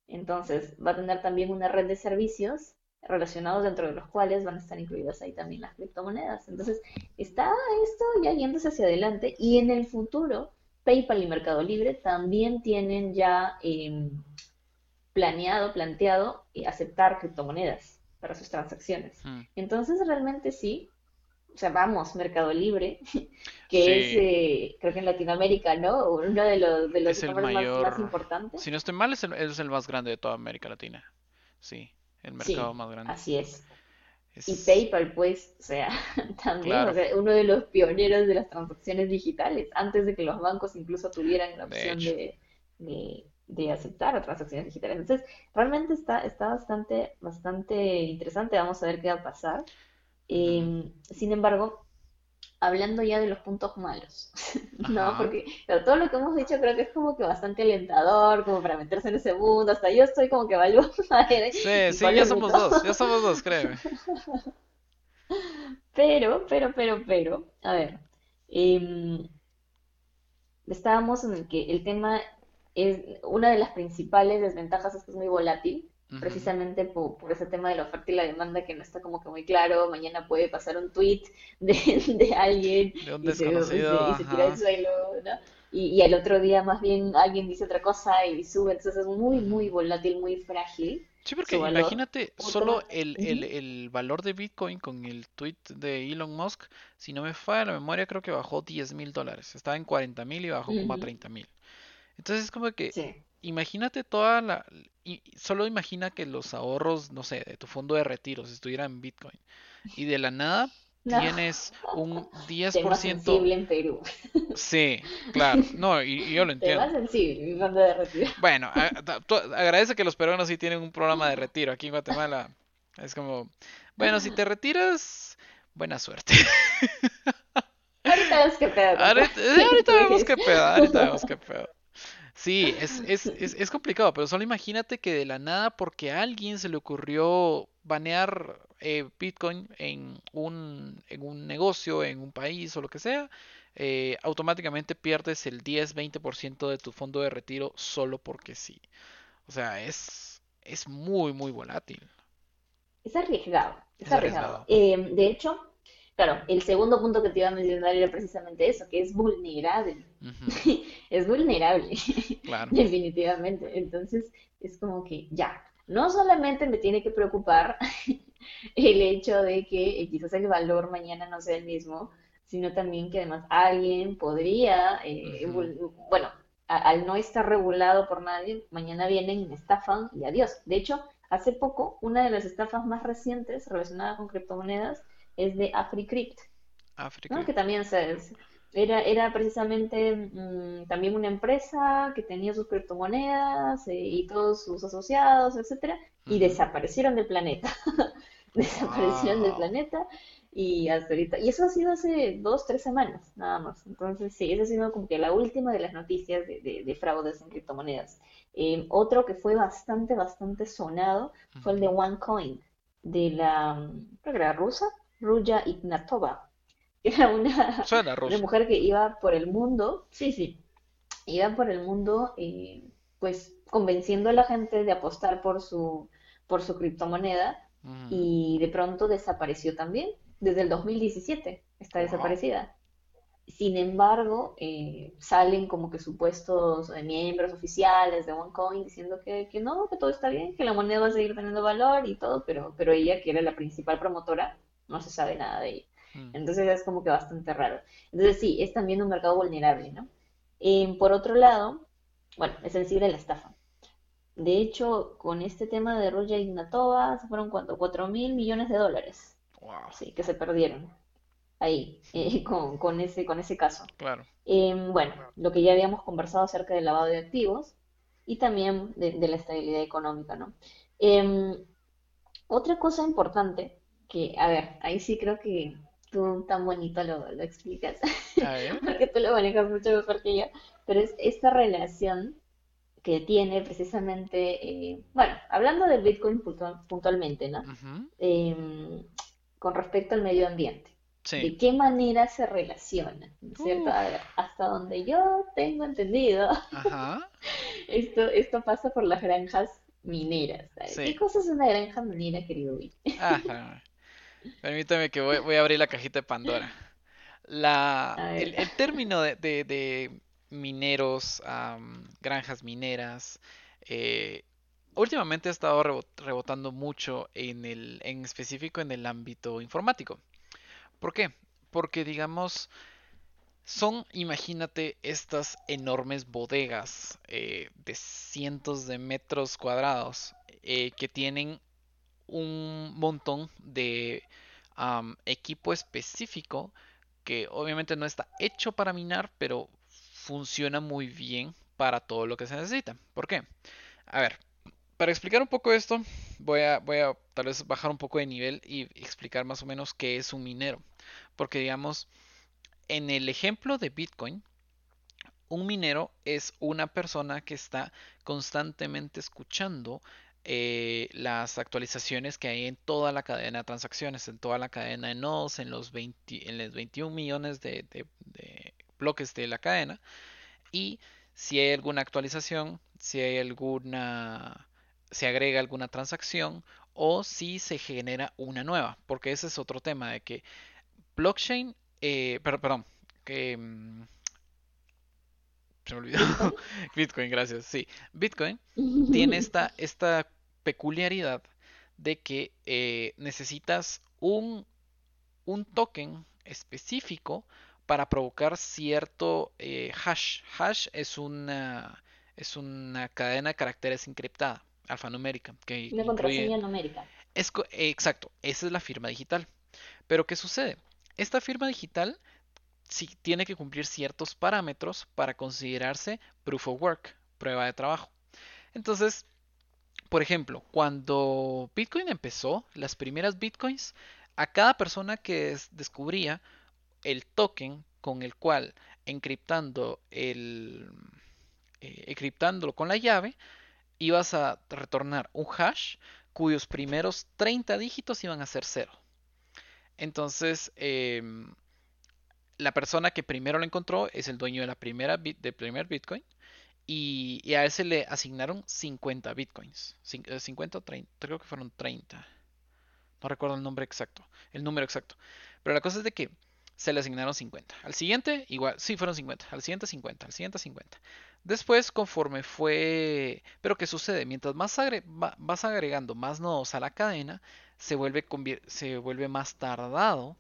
Entonces, va a tener también una red de servicios relacionados dentro de los cuales van a estar incluidas ahí también las criptomonedas. Entonces, está esto ya yéndose hacia adelante y en el futuro, PayPal y Mercado Libre también tienen ya eh, planeado, planteado eh, aceptar criptomonedas para sus transacciones. Mm, Entonces, realmente sí, o sea, vamos, Mercado Libre, que es, eh, creo que en Latinoamérica, ¿no? Uno de los, de los e-commerce más, más mayor, si importantes. no estoy mal, es el, es el más grande de toda América Latina. Sí, el mercado Sí, más grande. así es. Y PayPal, pues, o sea, también, o sea, uno de los pioneros de las transacciones digitales, antes de que los bancos incluso tuvieran la opción de, de, aceptar transacciones digitales. Entonces, realmente está, está bastante, bastante interesante, vamos a ver qué va a pasar. Em, sin embargo, hablando ya de los puntos malos, ¿no? Porque todo lo que hemos dicho creo que es como que bastante alentador, como para meterse en ese mundo, hasta yo estoy como que evaluando. Sí, sí, ya somos dos, ya somos dos, créeme. Pero, pero, pero, pero, a ver, em, estábamos en el que el tema es, una de las principales desventajas es que es muy volátil, precisamente por, ese tema de la oferta y la demanda que no está como que muy claro. Mañana puede pasar un tweet de, de alguien y, se, tira al suelo, ¿no? Y, y, al otro día más bien alguien dice otra cosa y sube, entonces es muy, muy volátil, muy frágil. Sí, porque imagínate solo el, el, el, valor de Bitcoin con el tweet de Elon Musk, si no me falla la memoria, creo que bajó 10 mil dólares. Estaba en 40 mil y bajó como a 30 mil. Entonces es como que imagínate toda la... Y solo imagina que los ahorros, no sé, de tu fondo de retiro, si estuviera en Bitcoin, y de la nada tienes un 10%... Tema sensible en Perú. Sí, claro. No, y, yo lo entiendo. Sensible, mi fondo de retiro. Bueno, agradece que los peruanos sí tienen un programa de retiro. Aquí en Guatemala es como, bueno, si te retiras, buena suerte. Ahorita vemos qué pedo. Ahorita, ahorita vemos qué pedo, ahorita vemos qué pedo. Sí, es, es, es, es, complicado, pero solo imagínate que de la nada, porque a alguien se le ocurrió banear eh, Bitcoin en un, en un negocio, en un país o lo que sea, eh, automáticamente pierdes el 10-20% de tu fondo de retiro solo porque sí. O sea, es, es muy, muy volátil. Es arriesgado, es, arriesgado. Eh, de hecho, Claro, el segundo punto que te iba a mencionar era precisamente eso, que es vulnerable. es vulnerable, claro. definitivamente. Entonces, es como que ya, no solamente me tiene que preocupar el hecho de que quizás el valor mañana no sea el mismo, sino también que además alguien podría, eh, bueno, al no estar regulado por nadie, mañana vienen y me estafan y adiós. De hecho, hace poco, una de las estafas más recientes relacionadas con criptomonedas es de AfriCrypt, que también se, era, era precisamente mm, también una empresa que tenía sus criptomonedas eh, y todos sus asociados, etcétera, y desaparecieron del planeta. desaparecieron del planeta y hasta ahorita. Y eso ha sido hace dos, tres semanas, nada más. Entonces, sí, esa ha sido como que la última de las noticias de, fraudes en criptomonedas. Eh, otro que fue bastante, bastante sonado fue el de OneCoin, de la, creo que era rusa, Ruya Ignatova. Era una, una mujer que iba por el mundo, sí, sí, iba por el mundo, eh, pues convenciendo a la gente de apostar por su, por su criptomoneda y de pronto desapareció también. Desde el 2017 está desaparecida. Sin embargo, eh, salen como que supuestos eh, miembros oficiales de OneCoin diciendo que, que, no, que todo está bien, que la moneda va a seguir teniendo valor y todo, pero, pero ella, que era la principal promotora, no se sabe nada de ella. Mm. Entonces es como que bastante raro. Entonces sí, es también un mercado vulnerable, ¿no? Eh, por otro lado, bueno, es sensible la estafa. De hecho, con este tema de Roya Ignatova, se fueron cuánto, 4 mil millones de dólares. Sí, que se perdieron ahí, eh, con, con, ese, con ese caso. Claro. Em, bueno, lo que ya habíamos conversado acerca del lavado de activos y también de, la estabilidad económica, ¿no? Em, otra cosa importante que, a ver, ahí sí creo que tú tan bonito lo, lo explicas, porque tú lo manejas mucho mejor que yo, pero es esta relación que tiene precisamente, eh, bueno, hablando del Bitcoin puntualmente, ¿no? Em, con respecto al medio ambiente. ¿De qué manera se relaciona? ¿Cierto? A ver, hasta donde yo tengo entendido, esto, esto pasa por las granjas mineras. ¿Qué cosa es una granja minera, querido Will? Ajá. Permítame que voy, a abrir la cajita de Pandora. La, el, término de, mineros, granjas mineras, eh, últimamente ha estado rebotando mucho en el, en específico en el ámbito informático. ¿Por qué? Porque digamos, son, imagínate, estas enormes bodegas eh, de cientos de metros cuadrados eh, que tienen un montón de equipo específico que obviamente no está hecho para minar, pero funciona muy bien para todo lo que se necesita. ¿Por qué? A ver, para explicar un poco esto, voy a, voy a tal vez bajar un poco de nivel y explicar más o menos qué es un minero. Porque digamos, en el ejemplo de Bitcoin, un minero es una persona que está constantemente escuchando eh, las actualizaciones que hay en toda la cadena de transacciones, en toda la cadena de nodos, en los, 20, en los 21 millones de, bloques de la cadena. Y si hay alguna actualización, si hay alguna, se agrega alguna transacción o si se genera una nueva, porque ese es otro tema de que blockchain, eh, perdón, que mm, se me olvidó. Bitcoin, gracias. Sí, Bitcoin tiene esta, esta peculiaridad de que eh, necesitas un, un, token específico para provocar cierto eh, hash. Hash es una, es una cadena de caracteres encriptada, alfanumérica. Que una contraseña numérica. Es, exacto, esa es la firma digital. Pero ¿qué sucede? Esta firma digital sí, tiene que cumplir ciertos parámetros para considerarse proof of work, prueba de trabajo. Entonces, por ejemplo, cuando Bitcoin empezó, las primeras Bitcoins, a cada persona que descubría el token con el cual encriptando el eh, encriptándolo con la llave, ibas a retornar un hash cuyos primeros 30 dígitos iban a ser cero. Entonces, em, la persona que primero lo encontró es el dueño de la primera del primer Bitcoin y, a él se le asignaron 50 Bitcoins. 50 o 30, creo que fueron 30. No recuerdo el nombre exacto, el número exacto. Pero la cosa es de que se le asignaron 50. Al siguiente, igual, sí, fueron 50. Al siguiente 50, al siguiente 50. Después, conforme fue... Pero ¿qué sucede? Mientras más vas agregando más nodos a la cadena, se vuelve, se vuelve más tardado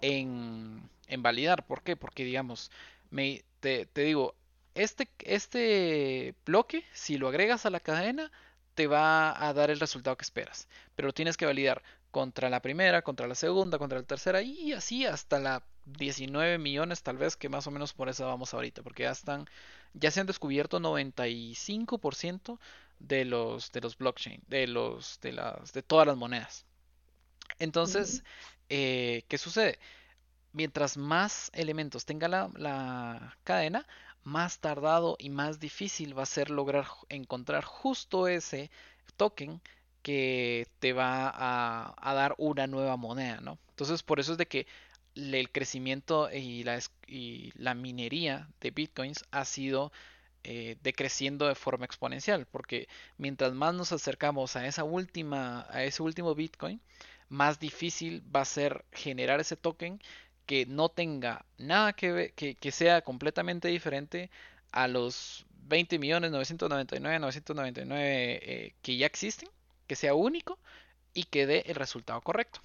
en, en validar. ¿Por qué? Porque, digamos, me, te, te digo, este, este bloque, si lo agregas a la cadena, te va a dar el resultado que esperas. Pero tienes que validar contra la primera, contra la segunda, contra la tercera y así hasta la 19 millones tal vez que más o menos por eso vamos ahorita, porque ya están ya se han descubierto 95% de los de los blockchain, de los de las de todas las monedas. Entonces, eh, ¿qué sucede? Mientras más elementos tenga la cadena, más tardado y más difícil va a ser lograr encontrar justo ese token que te va a, dar una nueva moneda, ¿no? Entonces por eso es de que el crecimiento y la, minería de bitcoins ha sido eh, decreciendo de forma exponencial, porque mientras más nos acercamos a esa última, a ese último bitcoin, más difícil va a ser generar ese token que no tenga nada que ver, que, sea completamente diferente a los 20 millones 999 999 que ya existen, que sea único y que dé el resultado correcto.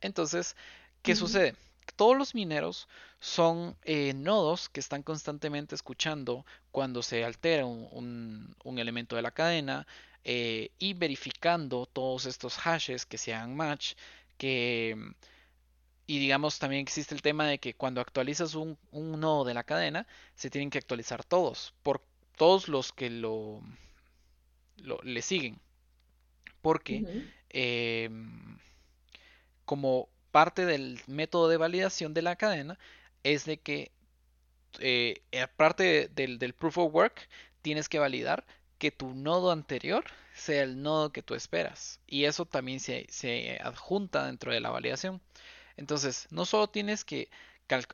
Entonces, ¿qué sucede? Todos los mineros son eh, nodos que están constantemente escuchando cuando se altera un, elemento de la cadena eh, y verificando todos estos hashes que sean match, que y digamos, también existe el tema de que cuando actualizas un, nodo de la cadena, se tienen que actualizar todos, por todos los que lo, le siguen. Porque em, como parte del método de validación de la cadena es de que eh, aparte del, del, proof of work tienes que validar que tu nodo anterior sea el nodo que tú esperas. Y eso también se, se adjunta dentro de la validación entonces, no solo tienes que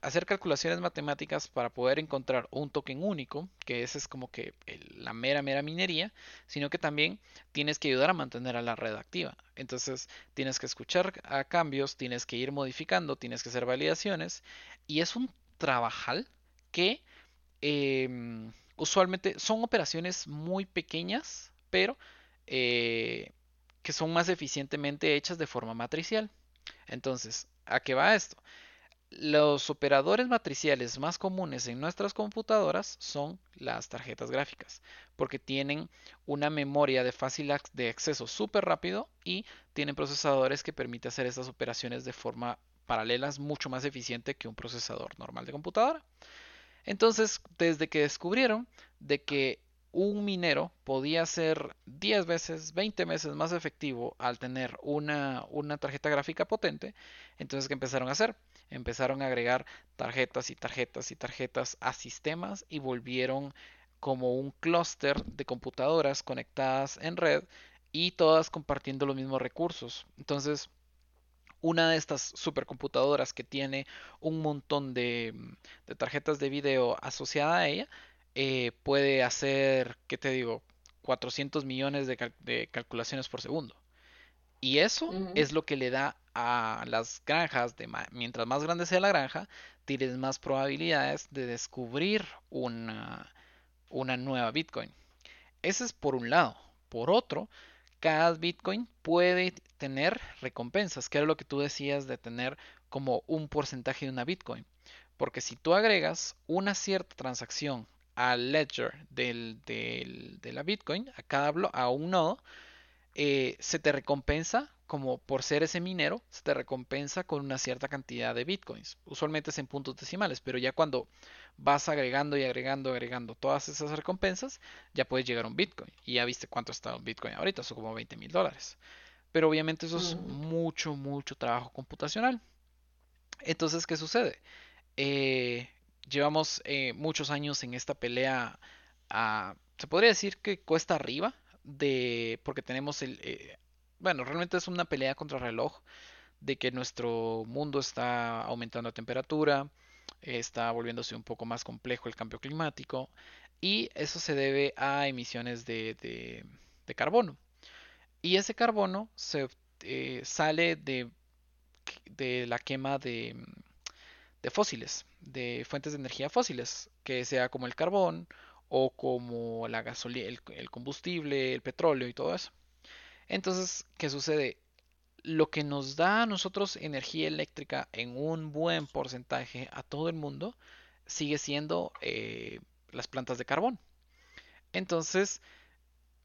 hacer calculaciones matemáticas para poder encontrar un token único, que ese es como que la mera, mera minería, sino que también tienes que ayudar a mantener a la red activa. Entonces, tienes que escuchar a cambios, tienes que ir modificando, tienes que hacer validaciones, y es un trabajal que em, usualmente son operaciones muy pequeñas, pero eh, que son más eficientemente hechas de forma matricial. Entonces, ¿a qué va esto? los operadores matriciales más comunes en nuestras computadoras son las tarjetas gráficas, porque tienen una memoria de fácil de acceso súper rápido y tienen procesadores que permiten hacer estas operaciones de forma paralelas mucho más eficiente que un procesador normal de computadora. Entonces, desde que descubrieron de que un minero podía ser 10 veces, 20 veces más efectivo al tener una, una tarjeta gráfica potente, entonces ¿qué empezaron a hacer? Empezaron a agregar tarjetas y tarjetas y tarjetas a sistemas y volvieron como un clúster de computadoras conectadas en red y todas compartiendo los mismos recursos. Entonces, una de estas supercomputadoras que tiene un montón de, de tarjetas de video asociada a ella, eh, puede hacer, ¿qué te digo? 400 millones de, calculaciones por segundo. Y eso es lo que le da a las granjas, de mientras más grande sea la granja, tienes más probabilidades de descubrir una, una nueva Bitcoin. Ese es por un lado. Por otro, cada Bitcoin puede tener recompensas, que era lo que tú decías de tener como un porcentaje de una Bitcoin. Porque si tú agregas una cierta transacción al ledger del, de la Bitcoin, a cada a un nodo, eh, se te recompensa, como por ser ese minero, se te recompensa con una cierta cantidad de Bitcoins. Usualmente es en puntos decimales, pero ya cuando vas agregando y agregando, agregando todas esas recompensas, ya puedes llegar a un Bitcoin. Y ya viste cuánto está un Bitcoin ahorita, son como 20 mil dólares. Pero obviamente eso es mucho, mucho trabajo computacional. Entonces, ¿qué sucede? Eh, llevamos eh, muchos años en esta pelea. se podría decir que cuesta arriba de porque tenemos el eh, bueno realmente es una pelea contra reloj de que nuestro mundo está aumentando la temperatura está volviéndose un poco más complejo el cambio climático y eso se debe a emisiones de, de, carbono y ese carbono se eh, sale de, de la quema de de fósiles, de fuentes de energía fósiles, que sea como el carbón o como la gasolina, el, combustible, el petróleo y todo eso. Entonces, ¿qué sucede? Lo que nos da a nosotros energía eléctrica en un buen porcentaje a todo el mundo sigue siendo eh, las plantas de carbón. Entonces,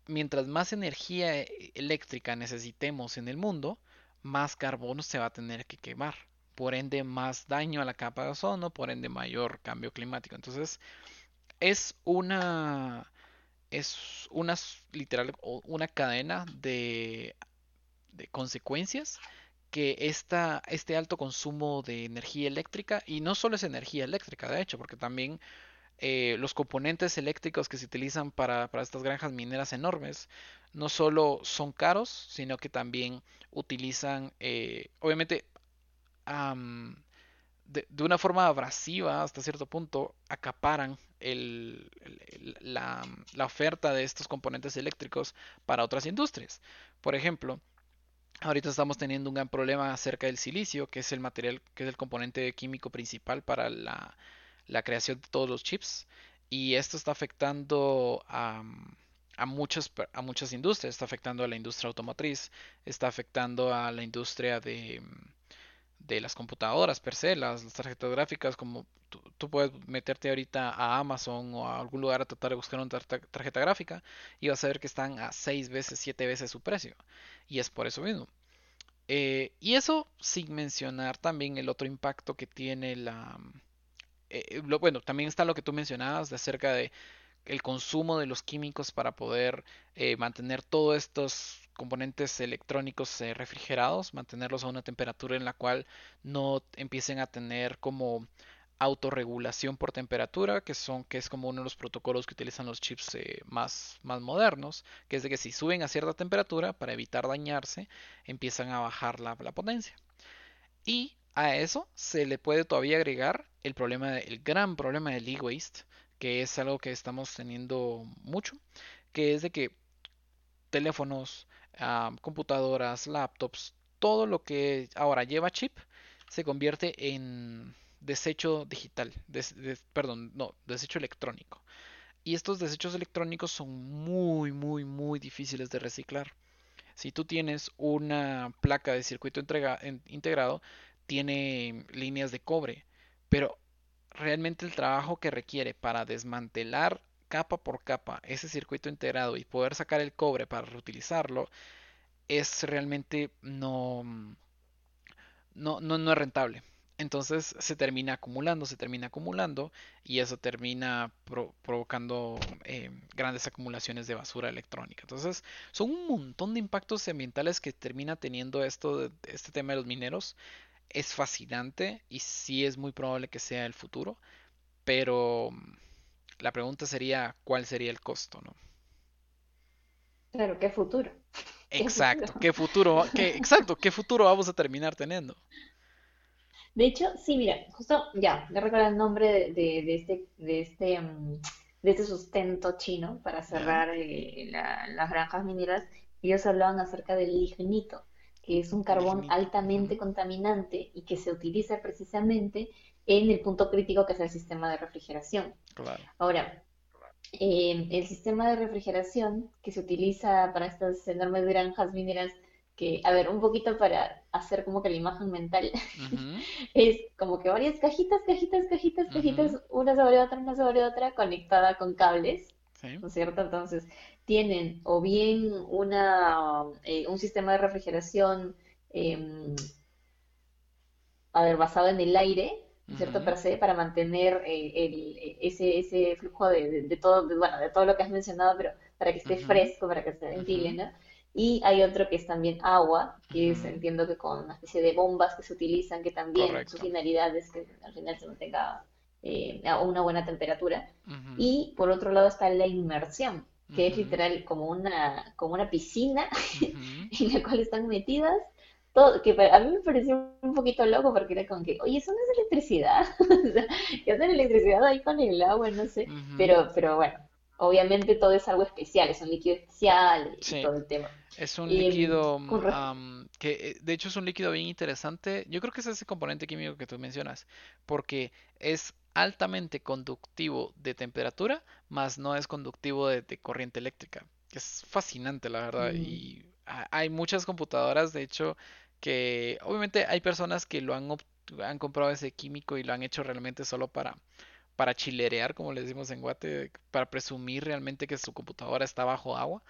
mientras más energía eléctrica necesitemos en el mundo, más carbono se va a tener que quemar por ende más daño a la capa de ozono, por ende mayor cambio climático. Entonces, es una es una literal una cadena de, de consecuencias que esta, este alto consumo de energía eléctrica, y no solo es energía eléctrica, de hecho, porque también eh, los componentes eléctricos que se utilizan para, para, estas granjas mineras enormes no solo son caros, sino que también utilizan, eh, obviamente de, una forma abrasiva hasta cierto punto acaparan la, oferta de estos componentes eléctricos para otras industrias. Por ejemplo, ahorita estamos teniendo un gran problema acerca del silicio, que es el material, que es el componente químico principal para la, creación de todos los chips. Y esto está afectando a, muchas, a muchas industrias. Está afectando a la industria automotriz, está afectando a la industria de, de las computadoras per se, las, tarjetas gráficas, como tú, puedes meterte ahorita a Amazon o a algún lugar a tratar de buscar una tarjeta gráfica y vas a ver que están a 6 veces, 7 veces su precio. Y es por eso mismo. Eh, y eso sin mencionar también el otro impacto que tiene la... Eh, bueno, también está lo que tú mencionabas de acerca de el consumo de los químicos para poder eh, mantener todos estos componentes electrónicos eh, refrigerados, mantenerlos a una temperatura en la cual no empiecen a tener como autorregulación por temperatura, que son que es como uno de los protocolos que utilizan los chips eh, más, más modernos, que es de que si suben a cierta temperatura para evitar dañarse, empiezan a bajar la, potencia. Y a eso se le puede todavía agregar el problema, el gran problema del e-waste, que es algo que estamos teniendo mucho, que es de que teléfonos, computadoras, laptops, todo lo que ahora lleva chip se convierte en desecho digital, perdón, no, desecho electrónico. Y estos desechos electrónicos son muy, muy, muy difíciles de reciclar. Si tú tienes una placa de circuito integrado, tiene líneas de cobre, pero realmente el trabajo que requiere para desmantelar capa por capa ese circuito integrado y poder sacar el cobre para reutilizarlo es realmente no, no, no, no es rentable. Entonces se termina acumulando, se termina acumulando y eso termina provocando eh, grandes acumulaciones de basura electrónica. Entonces son un montón de impactos ambientales que termina teniendo esto, este tema de los mineros. Es fascinante y sí es muy probable que sea el futuro, pero la pregunta sería cuál sería el costo, ¿no? Claro, ¿qué futuro? Exacto, ¿qué futuro? ¿Qué, exacto, ¿qué futuro vamos a terminar teniendo? De hecho, sí, mira, justo ya, me recuerdo el nombre de, de, este, de este, mm, de este sustento chino para cerrar eh, las granjas mineras. Ellos hablaban acerca del lignito, que es un carbón altamente contaminante y que se utiliza precisamente en el punto crítico que es el sistema de refrigeración. Ahora, eh, el sistema de refrigeración que se utiliza para estas enormes granjas mineras que, a ver, un poquito para hacer como que la imagen mental, es como que varias cajitas, cajitas, cajitas, cajitas, una sobre otra, una sobre otra, conectada con cables, ¿no es cierto? Entonces, tienen o bien una, eh, un sistema de refrigeración, em, a ver, basado en el aire, ¿cierto? Per se, para mantener eh, el, ese, ese flujo de, de, todo, bueno, de todo lo que has mencionado, pero para que esté fresco, para que se ventile, ¿no? Y hay otro que es también agua, que es, entiendo que con una especie de bombas que se utilizan, que también su finalidad es que al final se mantenga eh, a una buena temperatura. Y por otro lado está la inmersión, que es literal como una, como una piscina en la cual están metidas. Todo, que a mí me pareció un poquito loco porque era como que, oye, eso no es electricidad. o sea, ¿qué hacen electricidad ahí con el agua? No sé. Pero, pero bueno, obviamente todo es algo especial, es un líquido especial y todo el tema. Es un líquido que eh, de hecho es un líquido bien interesante. Yo creo que es ese componente químico que tú mencionas, porque es altamente conductivo de temperatura, más no es conductivo de, corriente eléctrica. Es fascinante, la verdad. Mm. Y hay muchas computadoras, de hecho, que obviamente hay personas que lo han, han comprado ese químico y lo han hecho realmente solo para para chilerear, como le decimos en Guate, para presumir realmente que su computadora está bajo agua.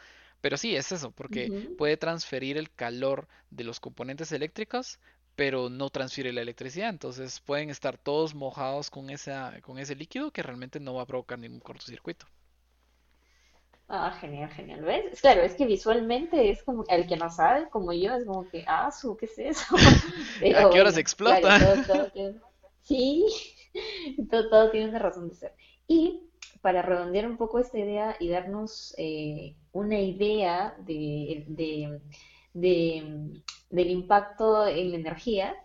Pero sí, es eso, porque puede transferir el calor de los componentes eléctricos, pero no transfiere la electricidad. Entonces pueden estar todos mojados con, esa, con ese líquido que realmente no va a provocar ningún cortocircuito. Ah, genial, genial. ¿Ves? Claro, es que visualmente es como, el que no sabe, como yo, es como que, ah, su, ¿qué es eso? ¿A qué hora se explota? Sí, todo, tiene una razón de ser. Y para redondear un poco esta idea y darnos eh, una idea de, del impacto en la energía,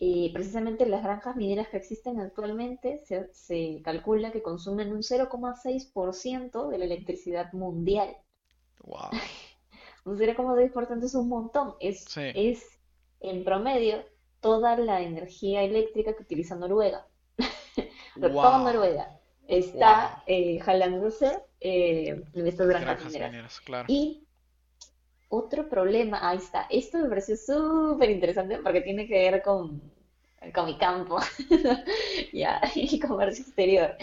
eh, precisamente las granjas mineras que existen actualmente se, se calcula que consumen un 0,6% de la electricidad mundial. Wow. un 0,6% es un montón. Es, es en promedio toda la energía eléctrica que utiliza Noruega. Toda Noruega está eh, jalándose eh, en estas granjas, mineras. Y otro problema, ahí está, esto me pareció súper interesante porque tiene que ver con, con mi campo ya, y comercio exterior.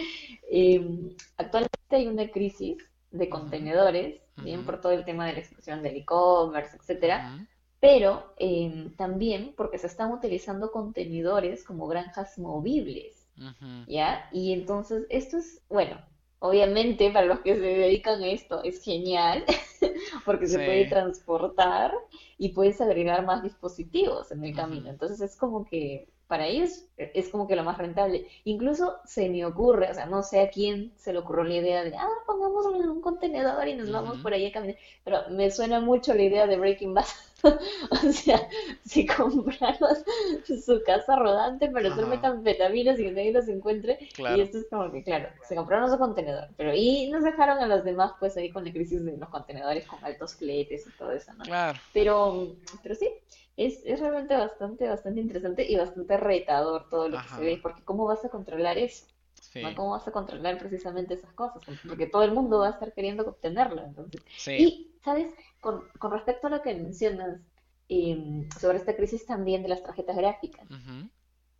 Em, actualmente hay una crisis de contenedores, bien por todo el tema de la explosión del e-commerce, etcétera, pero em, también porque se están utilizando contenedores como granjas movibles. ¿Ya? Y entonces, esto es, bueno, obviamente para los que se dedican a esto es genial, porque se puede transportar y puedes agregar más dispositivos en el camino. Entonces es como que para ellos es como que lo más rentable. Incluso se me ocurre, o sea, no sé a quién se le ocurrió la idea de, ah, pongamos un contenedor y nos vamos por ahí a caminar, pero me suena mucho la idea de Breaking Bad. o sea, si compramos su casa rodante para hacer metanfetaminas y que nadie los encuentre, y esto es como que, claro, se compraron su contenedor, pero y nos dejaron a los demás pues ahí con la crisis de los contenedores con altos fletes y todo eso, ¿no? Claro. Pero, pero sí, es, es realmente bastante, bastante interesante y bastante retador todo lo que se ve, porque ¿cómo vas a controlar eso? ¿Cómo vas a controlar precisamente esas cosas? Porque todo el mundo va a estar queriendo obtenerlo. Entonces. Y, ¿sabes? Con, con respecto a lo que mencionas, em, sobre esta crisis también de las tarjetas gráficas.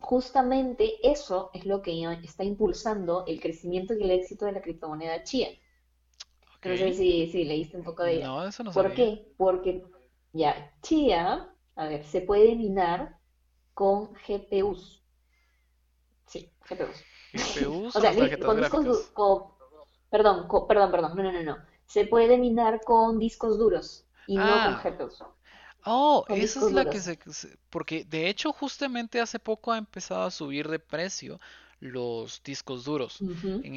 Justamente eso es lo que está impulsando el crecimiento y el éxito de la criptomoneda Chia. Ok. No sé si, si leíste un poco de ella. No, eso no ¿Por sabía. qué? Porque ya, Chia, a ver, se puede minar con GPUs. Sí, GPUs. GPUs O sea, o tarjetas con discos gráficas. duros, perdón, co- perdón, perdón, no, no, no, no. Se puede minar con discos duros y no con Ah, GPUs, oh, con esa es la que duros. se, se- Porque de hecho justamente hace poco ha empezado a subir de precio los discos duros. En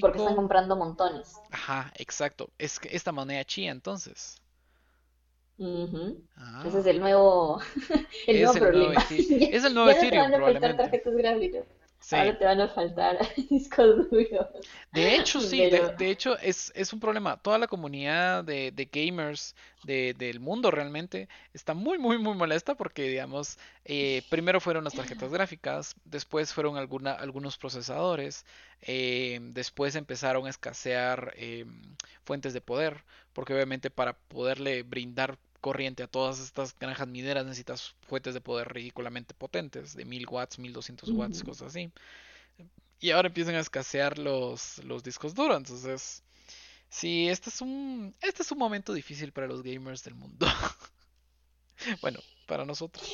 Porque están específico, comprando montones. ajá, exacto. Es que esta moneda chía entonces. Ujú. Ese es Ah, el nuevo, el es nuevo el nuevo problema. Ya, es el nuevo Ethereum probablemente. tarjetas gráficas, Sí. ahora te van a faltar discos duros. De hecho, sí, de, hecho es, es un problema. Toda la comunidad de, de gamers de- del mundo realmente está muy, muy, muy molesta porque, digamos, eh, primero fueron las tarjetas gráficas, después fueron alguna, algunos procesadores, eh, después empezaron a escasear eh, fuentes de poder, porque obviamente para poderle brindar corriente a todas estas granjas mineras necesitas fuentes de poder ridículamente potentes, de 1000 watts, 1200 watts, cosas así. Y ahora empiezan a escasear los, los discos duros. Entonces, sí, este es un, este es un momento difícil para los gamers del mundo. Bueno, para nosotros.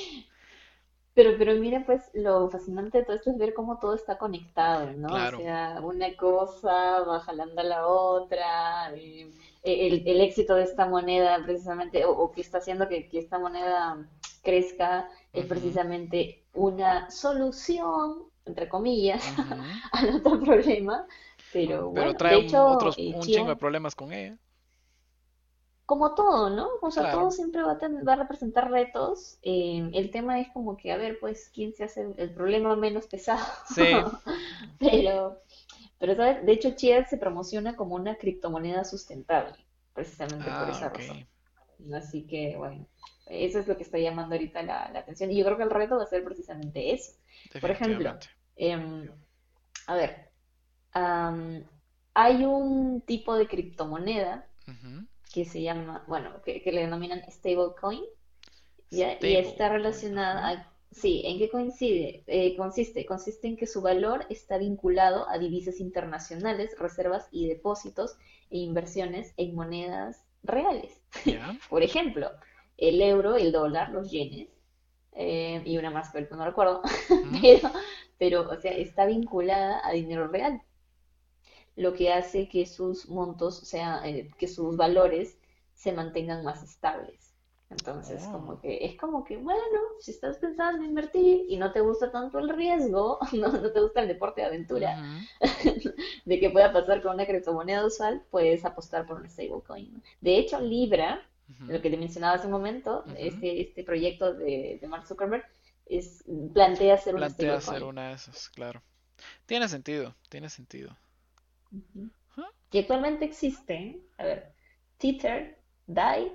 Pero, pero mira, pues lo fascinante de todo esto es ver cómo todo está conectado, ¿no? O sea, una cosa va jalando a la otra, eh, el, el éxito de esta moneda precisamente, o, o que está haciendo que, que esta moneda crezca, es precisamente una solución, entre comillas, al otro problema. Pero Pero bueno, trae de un, hecho, otros, eh, un chingo de problemas con ella. Como todo, ¿no? O sea, todo siempre va a, ten- va a representar retos. Eh, el tema es como que, a ver, pues, ¿quién se hace el problema menos pesado? Sí. Pero, pero, ¿sabes? De hecho, Chia se promociona como una criptomoneda sustentable, precisamente por Ah, esa ok. razón. Así que, bueno, eso es lo que está llamando ahorita la, la atención. Y yo creo que el reto va a ser precisamente eso. Por ejemplo, em, a ver, am, hay un tipo de criptomoneda Ujú. Que se llama, bueno, que, que le denominan stablecoin. Y está relacionada a, sí, ¿en qué coincide? Eh, consiste, consiste en que su valor está vinculado a divisas internacionales, reservas y depósitos e inversiones en monedas reales. Por ejemplo, el euro, el dólar, los yenes, eh, y una más que ahorita no recuerdo, pero, pero, o sea, está vinculada a dinero real lo que hace que sus montos, o sea, eh, que sus valores se mantengan más estables. Entonces, Oh. como que es como que, bueno, si estás pensando en invertir y no te gusta tanto el riesgo, no, no te gusta el deporte de aventura de que pueda pasar con una criptomoneda usual, puedes apostar por un stablecoin. De hecho, Libra, lo que te mencionaba hace un momento, este, este proyecto de, de Mark Zuckerberg, es, plantea ser un Plantea hacer stablecoin. una de esas, claro. Tiene sentido, tiene sentido. Ujú. Ajá. que actualmente existen, a ver, Tether, DAI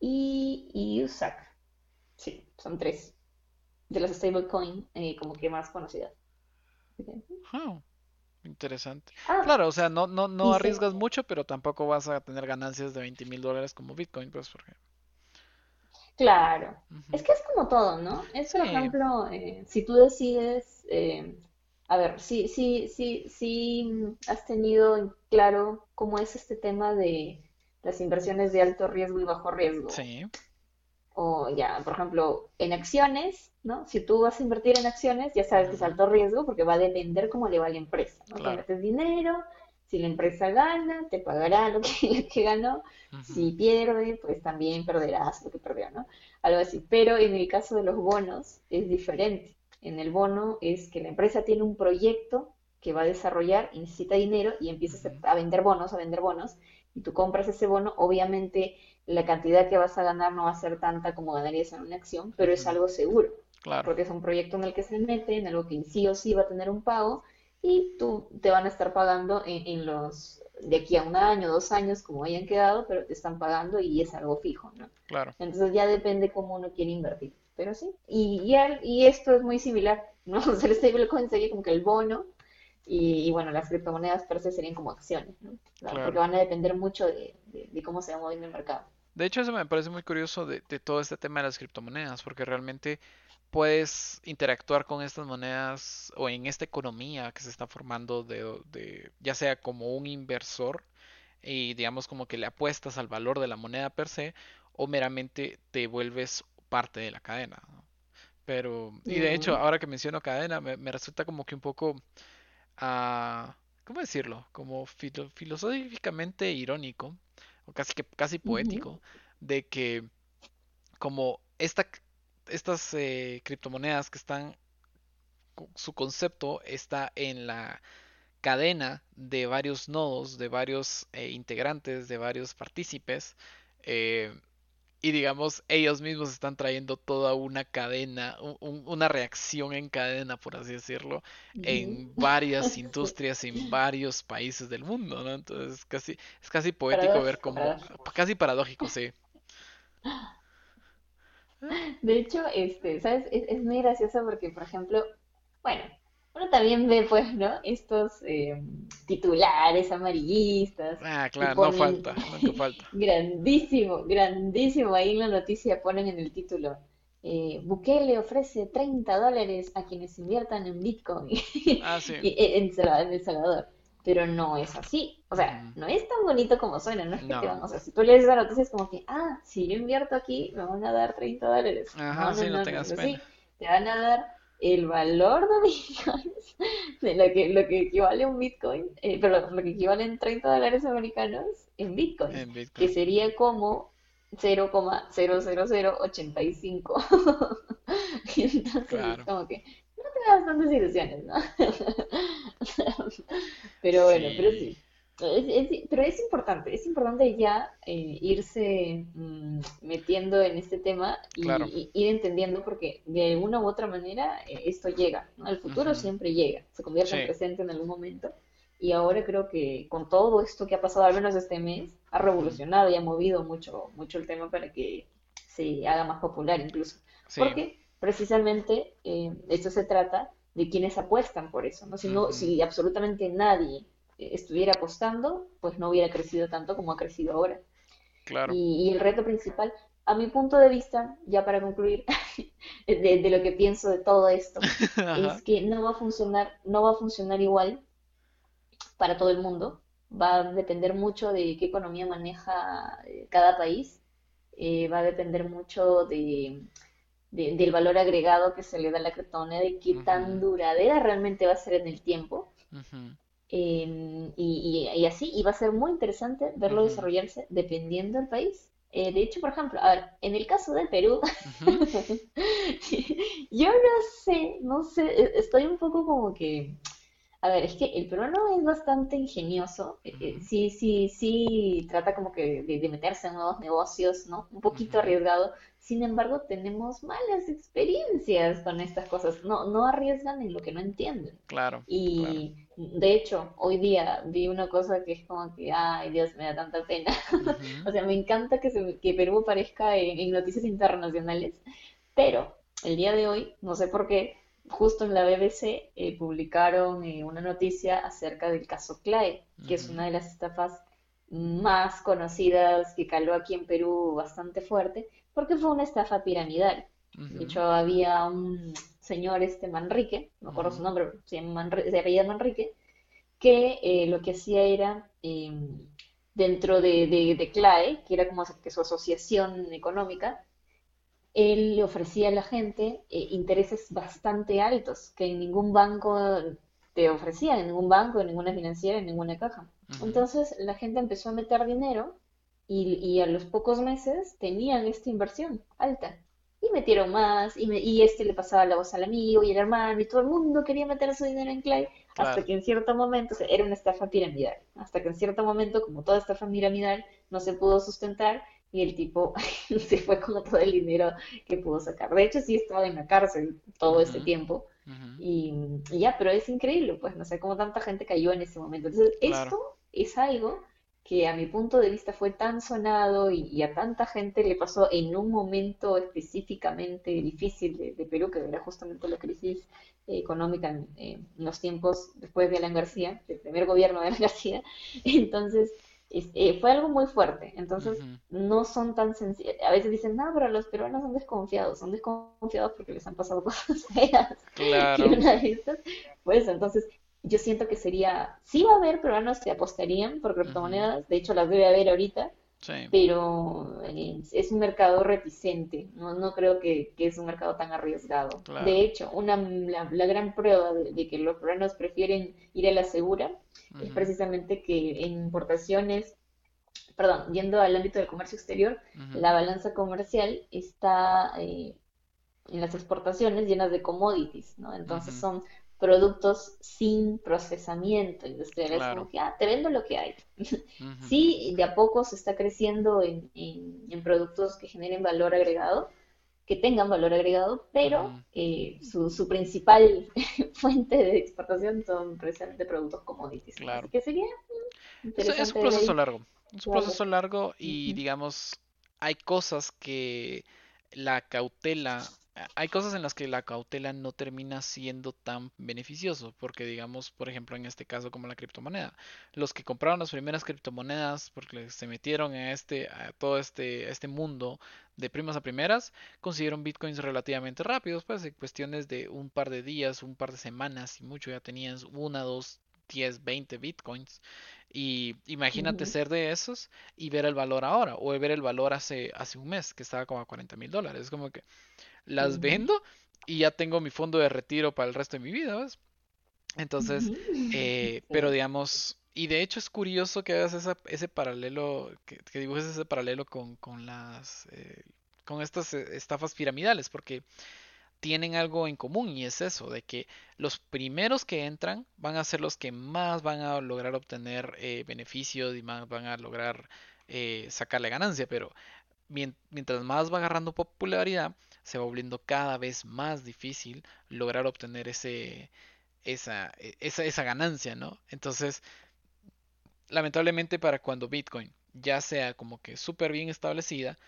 y, y USAC. Sí, son tres de las stablecoin eh, como que más conocidas. Interesante. Ah, Claro, o sea, no, no, no arriesgas mucho, pero tampoco vas a tener ganancias de 20 mil dólares como Bitcoin, pues, porque... claro, es que es como todo, ¿no? Es, por Sí, ejemplo, eh, si tú decides, eh, a ver, si, si, si, si mm, has tenido en claro cómo es este tema de las inversiones de alto riesgo y bajo riesgo. sí, O ya, por ejemplo, en acciones, ¿no? Si tú vas a invertir en acciones, ya sabes que es alto riesgo porque va a depender cómo le va a la empresa, ¿no? Claro. metes dinero, si la empresa gana, te pagará lo que, ganó, si pierde, pues también perderás lo que perdió, ¿no? Algo así. Pero en el caso de los bonos es diferente. En el bono es que la empresa tiene un proyecto que va a desarrollar y necesita dinero y empiezas a vender bonos, a vender bonos, y tú compras ese bono, obviamente la cantidad que vas a ganar no va a ser tanta como ganarías en una acción, pero es algo seguro, Claro, porque es un proyecto en el que se mete, en algo que sí o sí va a tener un pago, y tú te van a estar pagando en, en los de aquí a un año, dos años, como hayan quedado, pero te están pagando y es algo fijo, ¿no? claro. Entonces ya depende cómo uno quiere invertir. Pero sí, y, y, al- y esto es muy similar, ¿no? O sea, el stablecoin sería como que el bono y, y bueno, las criptomonedas per se serían como acciones, ¿no? Claro, porque van a depender mucho de, de- de cómo se va moviendo el mercado. De hecho, eso me parece muy curioso de, de todo este tema de las criptomonedas, porque realmente puedes interactuar con estas monedas o en esta economía que se está formando de, de ya sea como un inversor y digamos como que le apuestas al valor de la moneda per se o meramente te vuelves parte de la cadena. ¿no? Pero, y de hecho, ahora que menciono cadena, me, me resulta como que un poco, ah, ¿cómo decirlo? Como filo- filosóficamente irónico, o casi que casi poético, de que como esta, estas eh, criptomonedas que están, su concepto está en la cadena de varios nodos, de varios eh, integrantes, de varios partícipes, eh, y digamos, ellos mismos están trayendo toda una cadena, un- un- una reacción en cadena, por así decirlo, en varias industrias, en varios países del mundo, ¿no? Entonces, casi, es casi poético ver cómo, paradójico. casi paradójico, sí. De hecho, este, ¿sabes? Es, es muy gracioso porque, por ejemplo, bueno, uno también ve, pues, ¿no? Estos eh, titulares amarillistas Ah, claro, no ponen falta, nunca falta. grandísimo, grandísimo ahí en la noticia, ponen en el título, eh, Bukele ofrece 30 dólares a quienes inviertan en Bitcoin Ah, sí. y- en, en El Salvador. Pero no es así. O sea, Ujú. no es tan bonito como suena. No es que te No. van, o sea, si tú lees la noticia es como que, ah, si yo invierto aquí, me van a dar 30 dólares. No, Ajá, no, sí, no no, no tengas pena. Te van a dar el valor de bitcoins, de lo que, lo que equivale a un bitcoin, eh, pero lo que equivalen 30 dólares americanos en bitcoins, En que Bitcoin. sería como 0,00085. Entonces Claro. como que no te da bastantes ilusiones, ¿no? Pero bueno, pero sí. Es- es- pero es importante, es importante ya eh, irse mm, metiendo en este tema claro. y, ir entendiendo porque de alguna u otra manera eh, esto llega, ¿no? El futuro siempre llega, se convierte en presente en algún momento y ahora creo que con todo esto que ha pasado, al menos este mes, ha revolucionado y ha movido mucho, mucho el tema para que se haga más popular incluso. Sí. Porque precisamente eh, esto se trata de quienes apuestan por eso, ¿no? Si no, si absolutamente nadie estuviera apostando, pues no hubiera crecido tanto como ha crecido ahora. Claro. Y, y el reto principal, a mi punto de vista, ya para concluir, de, de lo que pienso de todo esto, es que no va a funcionar, no va a funcionar igual para todo el mundo. Va a depender mucho de qué economía maneja eh, cada país. Eh, va a depender mucho de, de- del valor agregado que se le da a la criptomoneda y qué tan duradera realmente va a ser en el tiempo. Em, y, y- y así, y va a ser muy interesante verlo desarrollarse dependiendo del país. Eh, de hecho, por ejemplo, a ver, en el caso de Perú, yo no sé, no sé, e- estoy un poco como que a ver, es que el peruano es bastante ingenioso, eh, eh, sí, sí, sí, trata como que de, de meterse en nuevos negocios, ¿no? Un poquito arriesgado. Sin embargo, tenemos malas experiencias con estas cosas. No, no arriesgan en lo que no entienden. Claro, claro. Y de hecho, hoy día vi una cosa que es como que, ay, Dios, me da tanta pena. O sea, me encanta que, se, que Perú aparezca en, en noticias internacionales, pero el día de hoy, no sé por qué, justo en la BBC eh, publicaron eh, una noticia acerca del caso CLAE, que es una de las estafas más conocidas que caló aquí en Perú bastante fuerte, porque fue una estafa piramidal. De hecho, había un señor, este Manrique, no me acuerdo su nombre, pero se llama Manri- se apellida Manrique, que eh, lo que hacía era, eh, dentro de, de, de CLAE, que era como que su asociación económica, él le ofrecía a la gente eh, intereses bastante altos que en ningún banco te ofrecían, en ningún banco, en ninguna financiera, en ninguna caja. Entonces la gente empezó a meter dinero y, y a los pocos meses tenían esta inversión alta. Y metieron más, y, me- y este le pasaba la voz al amigo y el hermano, y todo el mundo quería meter su dinero en Clay, hasta que en cierto momento, o sea, era una estafa piramidal, hasta que en cierto momento, como toda estafa piramidal, no se pudo sustentar y el tipo se fue con todo el dinero que pudo sacar. De hecho, sí estaba en la cárcel todo ese tiempo. Y, y ya, pero es increíble, pues no sé cómo tanta gente cayó en ese momento. Entonces, Claro. esto es algo que a mi punto de vista fue tan sonado y, y a tanta gente le pasó en un momento específicamente difícil de, de Perú, que era justamente la crisis eh, económica en, en los tiempos después de Alan García, del primer gobierno de Alan García. Entonces, es- eh, fue algo muy fuerte. Entonces, no son tan sencillos. A veces dicen, no, pero los peruanos son desconfiados. Son desconfiados porque les han pasado cosas feas. Y una de estas, pues entonces, yo siento que sería, sí va a haber peruanos que apostarían por criptomonedas. De hecho, las debe haber ahorita Sí, pero es un mercado reticente, no, no creo que, que es un mercado tan arriesgado. De hecho, una, la, la gran prueba de, de que los peruanos prefieren ir a la segura es precisamente que en importaciones, perdón, yendo al ámbito del comercio exterior, la balanza comercial está eh, en las exportaciones llenas de commodities, ¿no? Entonces son productos sin procesamiento industrial, es como Claro. que, ah, te vendo lo que hay. Sí, de a poco se está creciendo en, en- en productos que generen valor agregado, que tengan valor agregado, pero eh, su, su principal fuente de exportación son precisamente productos commodities, ¿no? Así Claro. que sería Es, es un proceso largo. Es un claro. proceso largo y digamos, hay cosas que la cautela, hay cosas en las que la cautela no termina siendo tan beneficioso, porque digamos, por ejemplo, en este caso como la criptomoneda, los que compraron las primeras criptomonedas porque se metieron a este, a todo este, este mundo de primas a primeras, consiguieron bitcoins relativamente rápidos, pues en cuestiones de un par de días, un par de semanas y mucho ya tenían una, dos, diez, veinte bitcoins. Y imagínate ser de esos y ver el valor ahora, o ver el valor hace, hace un mes, que estaba como a cuarenta mil dólares. Es como que las vendo y ya tengo mi fondo de retiro para el resto de mi vida, ¿ves? Entonces, eh, pero digamos, y de hecho es curioso que hagas esa- ese paralelo, que, que dibujes ese paralelo con, con las, eh, con estas eh, estafas piramidales, porque tienen algo en común y es eso, de que los primeros que entran van a ser los que más van a lograr obtener eh, beneficios y más van a lograr eh, sacarle ganancia, pero mien- mientras más va agarrando popularidad, se va volviendo cada vez más difícil lograr obtener ese, esa, e- esa, esa ganancia, ¿no? Entonces, lamentablemente para cuando Bitcoin ya sea como que súper bien establecida,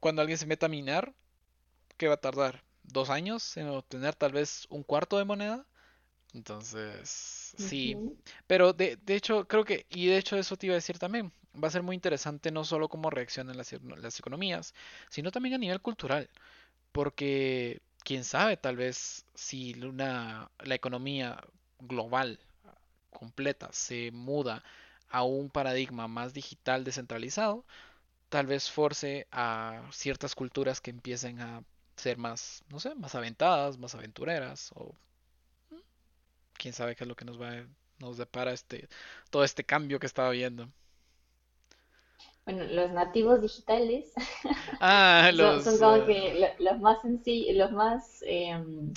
cuando alguien se meta a minar, ¿qué va a tardar? ¿Dos años en obtener tal vez un cuarto de moneda? Entonces, sí. Pero de, de hecho, creo que, y de hecho eso te iba a decir también, va a ser muy interesante no solo cómo reaccionan las, las economías, sino también a nivel cultural. Porque, quién sabe, tal vez si una, la economía global completa se muda a un paradigma más digital descentralizado, tal vez force a ciertas culturas que empiecen a ser más, no sé, más aventadas, más aventureras, o quién sabe qué es lo que nos va a, nos depara este, todo este cambio que estaba viendo. Bueno, los nativos digitales Ah, son, son los, como eh, que lo- los más sencillos, los más, em,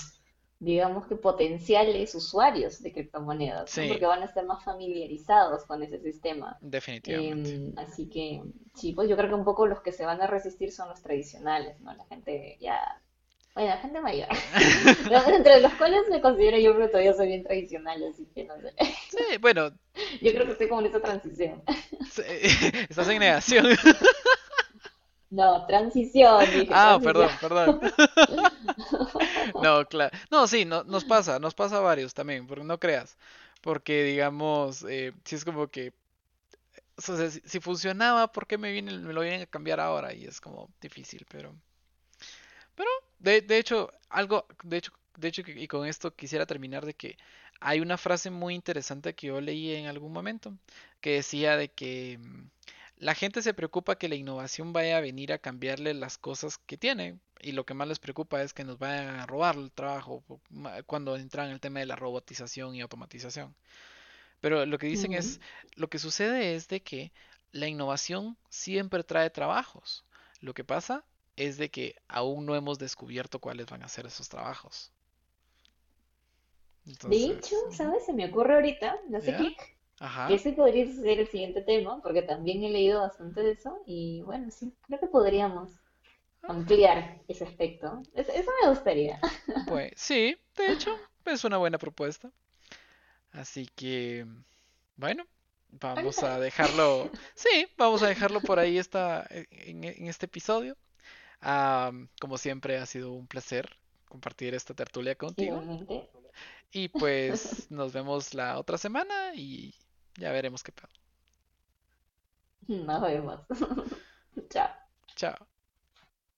digamos que potenciales usuarios de criptomonedas, ¿no? sí, Porque van a estar más familiarizados con ese sistema. definitivamente. Em, así que sí, pues yo creo que un poco los que se van a resistir son los tradicionales, ¿no? La gente ya, bueno, la gente mayor. Entre los cuales me considero yo, pero todavía soy bien tradicional, así que no sé. Sí, bueno, Yo creo que estoy como en esa transición. sí, estás en negación. No, transición, dije, Ah, transición. perdón, perdón. No, claro. No, sí, no, nos pasa, nos pasa a varios también, porque no creas. Porque, digamos, eh, si es como que, si, funcionaba, ¿por qué me viene, me lo vienen a cambiar ahora? Y es como difícil, pero, pero, de, de hecho, algo, de hecho, de hecho, y con esto quisiera terminar de que hay una frase muy interesante que yo leí en algún momento, que decía de que la gente se preocupa que la innovación vaya a venir a cambiarle las cosas que tiene, y lo que más les preocupa es que nos vayan a robar el trabajo cuando entran en el tema de la robotización y automatización. Pero lo que dicen es, lo que sucede es de que la innovación siempre trae trabajos. Lo que pasa es de que aún no hemos descubierto cuáles van a ser esos trabajos. De hecho, ¿sabes? Se me ocurre ahorita, no sé Ajá. ese podría ser el siguiente tema, porque también he leído bastante de eso y bueno, sí, creo que podríamos Ah, ampliar ese aspecto. Es- Eso, me gustaría. Pues sí, de hecho, es una buena propuesta. Así que, bueno, vamos a dejarlo, sí, vamos a dejarlo por ahí esta, en, en este episodio. Como siempre, ha sido un placer compartir esta tertulia contigo. Igualmente. Y pues nos vemos la otra semana y ya veremos qué pasa. Nos vemos. Chao. Chao.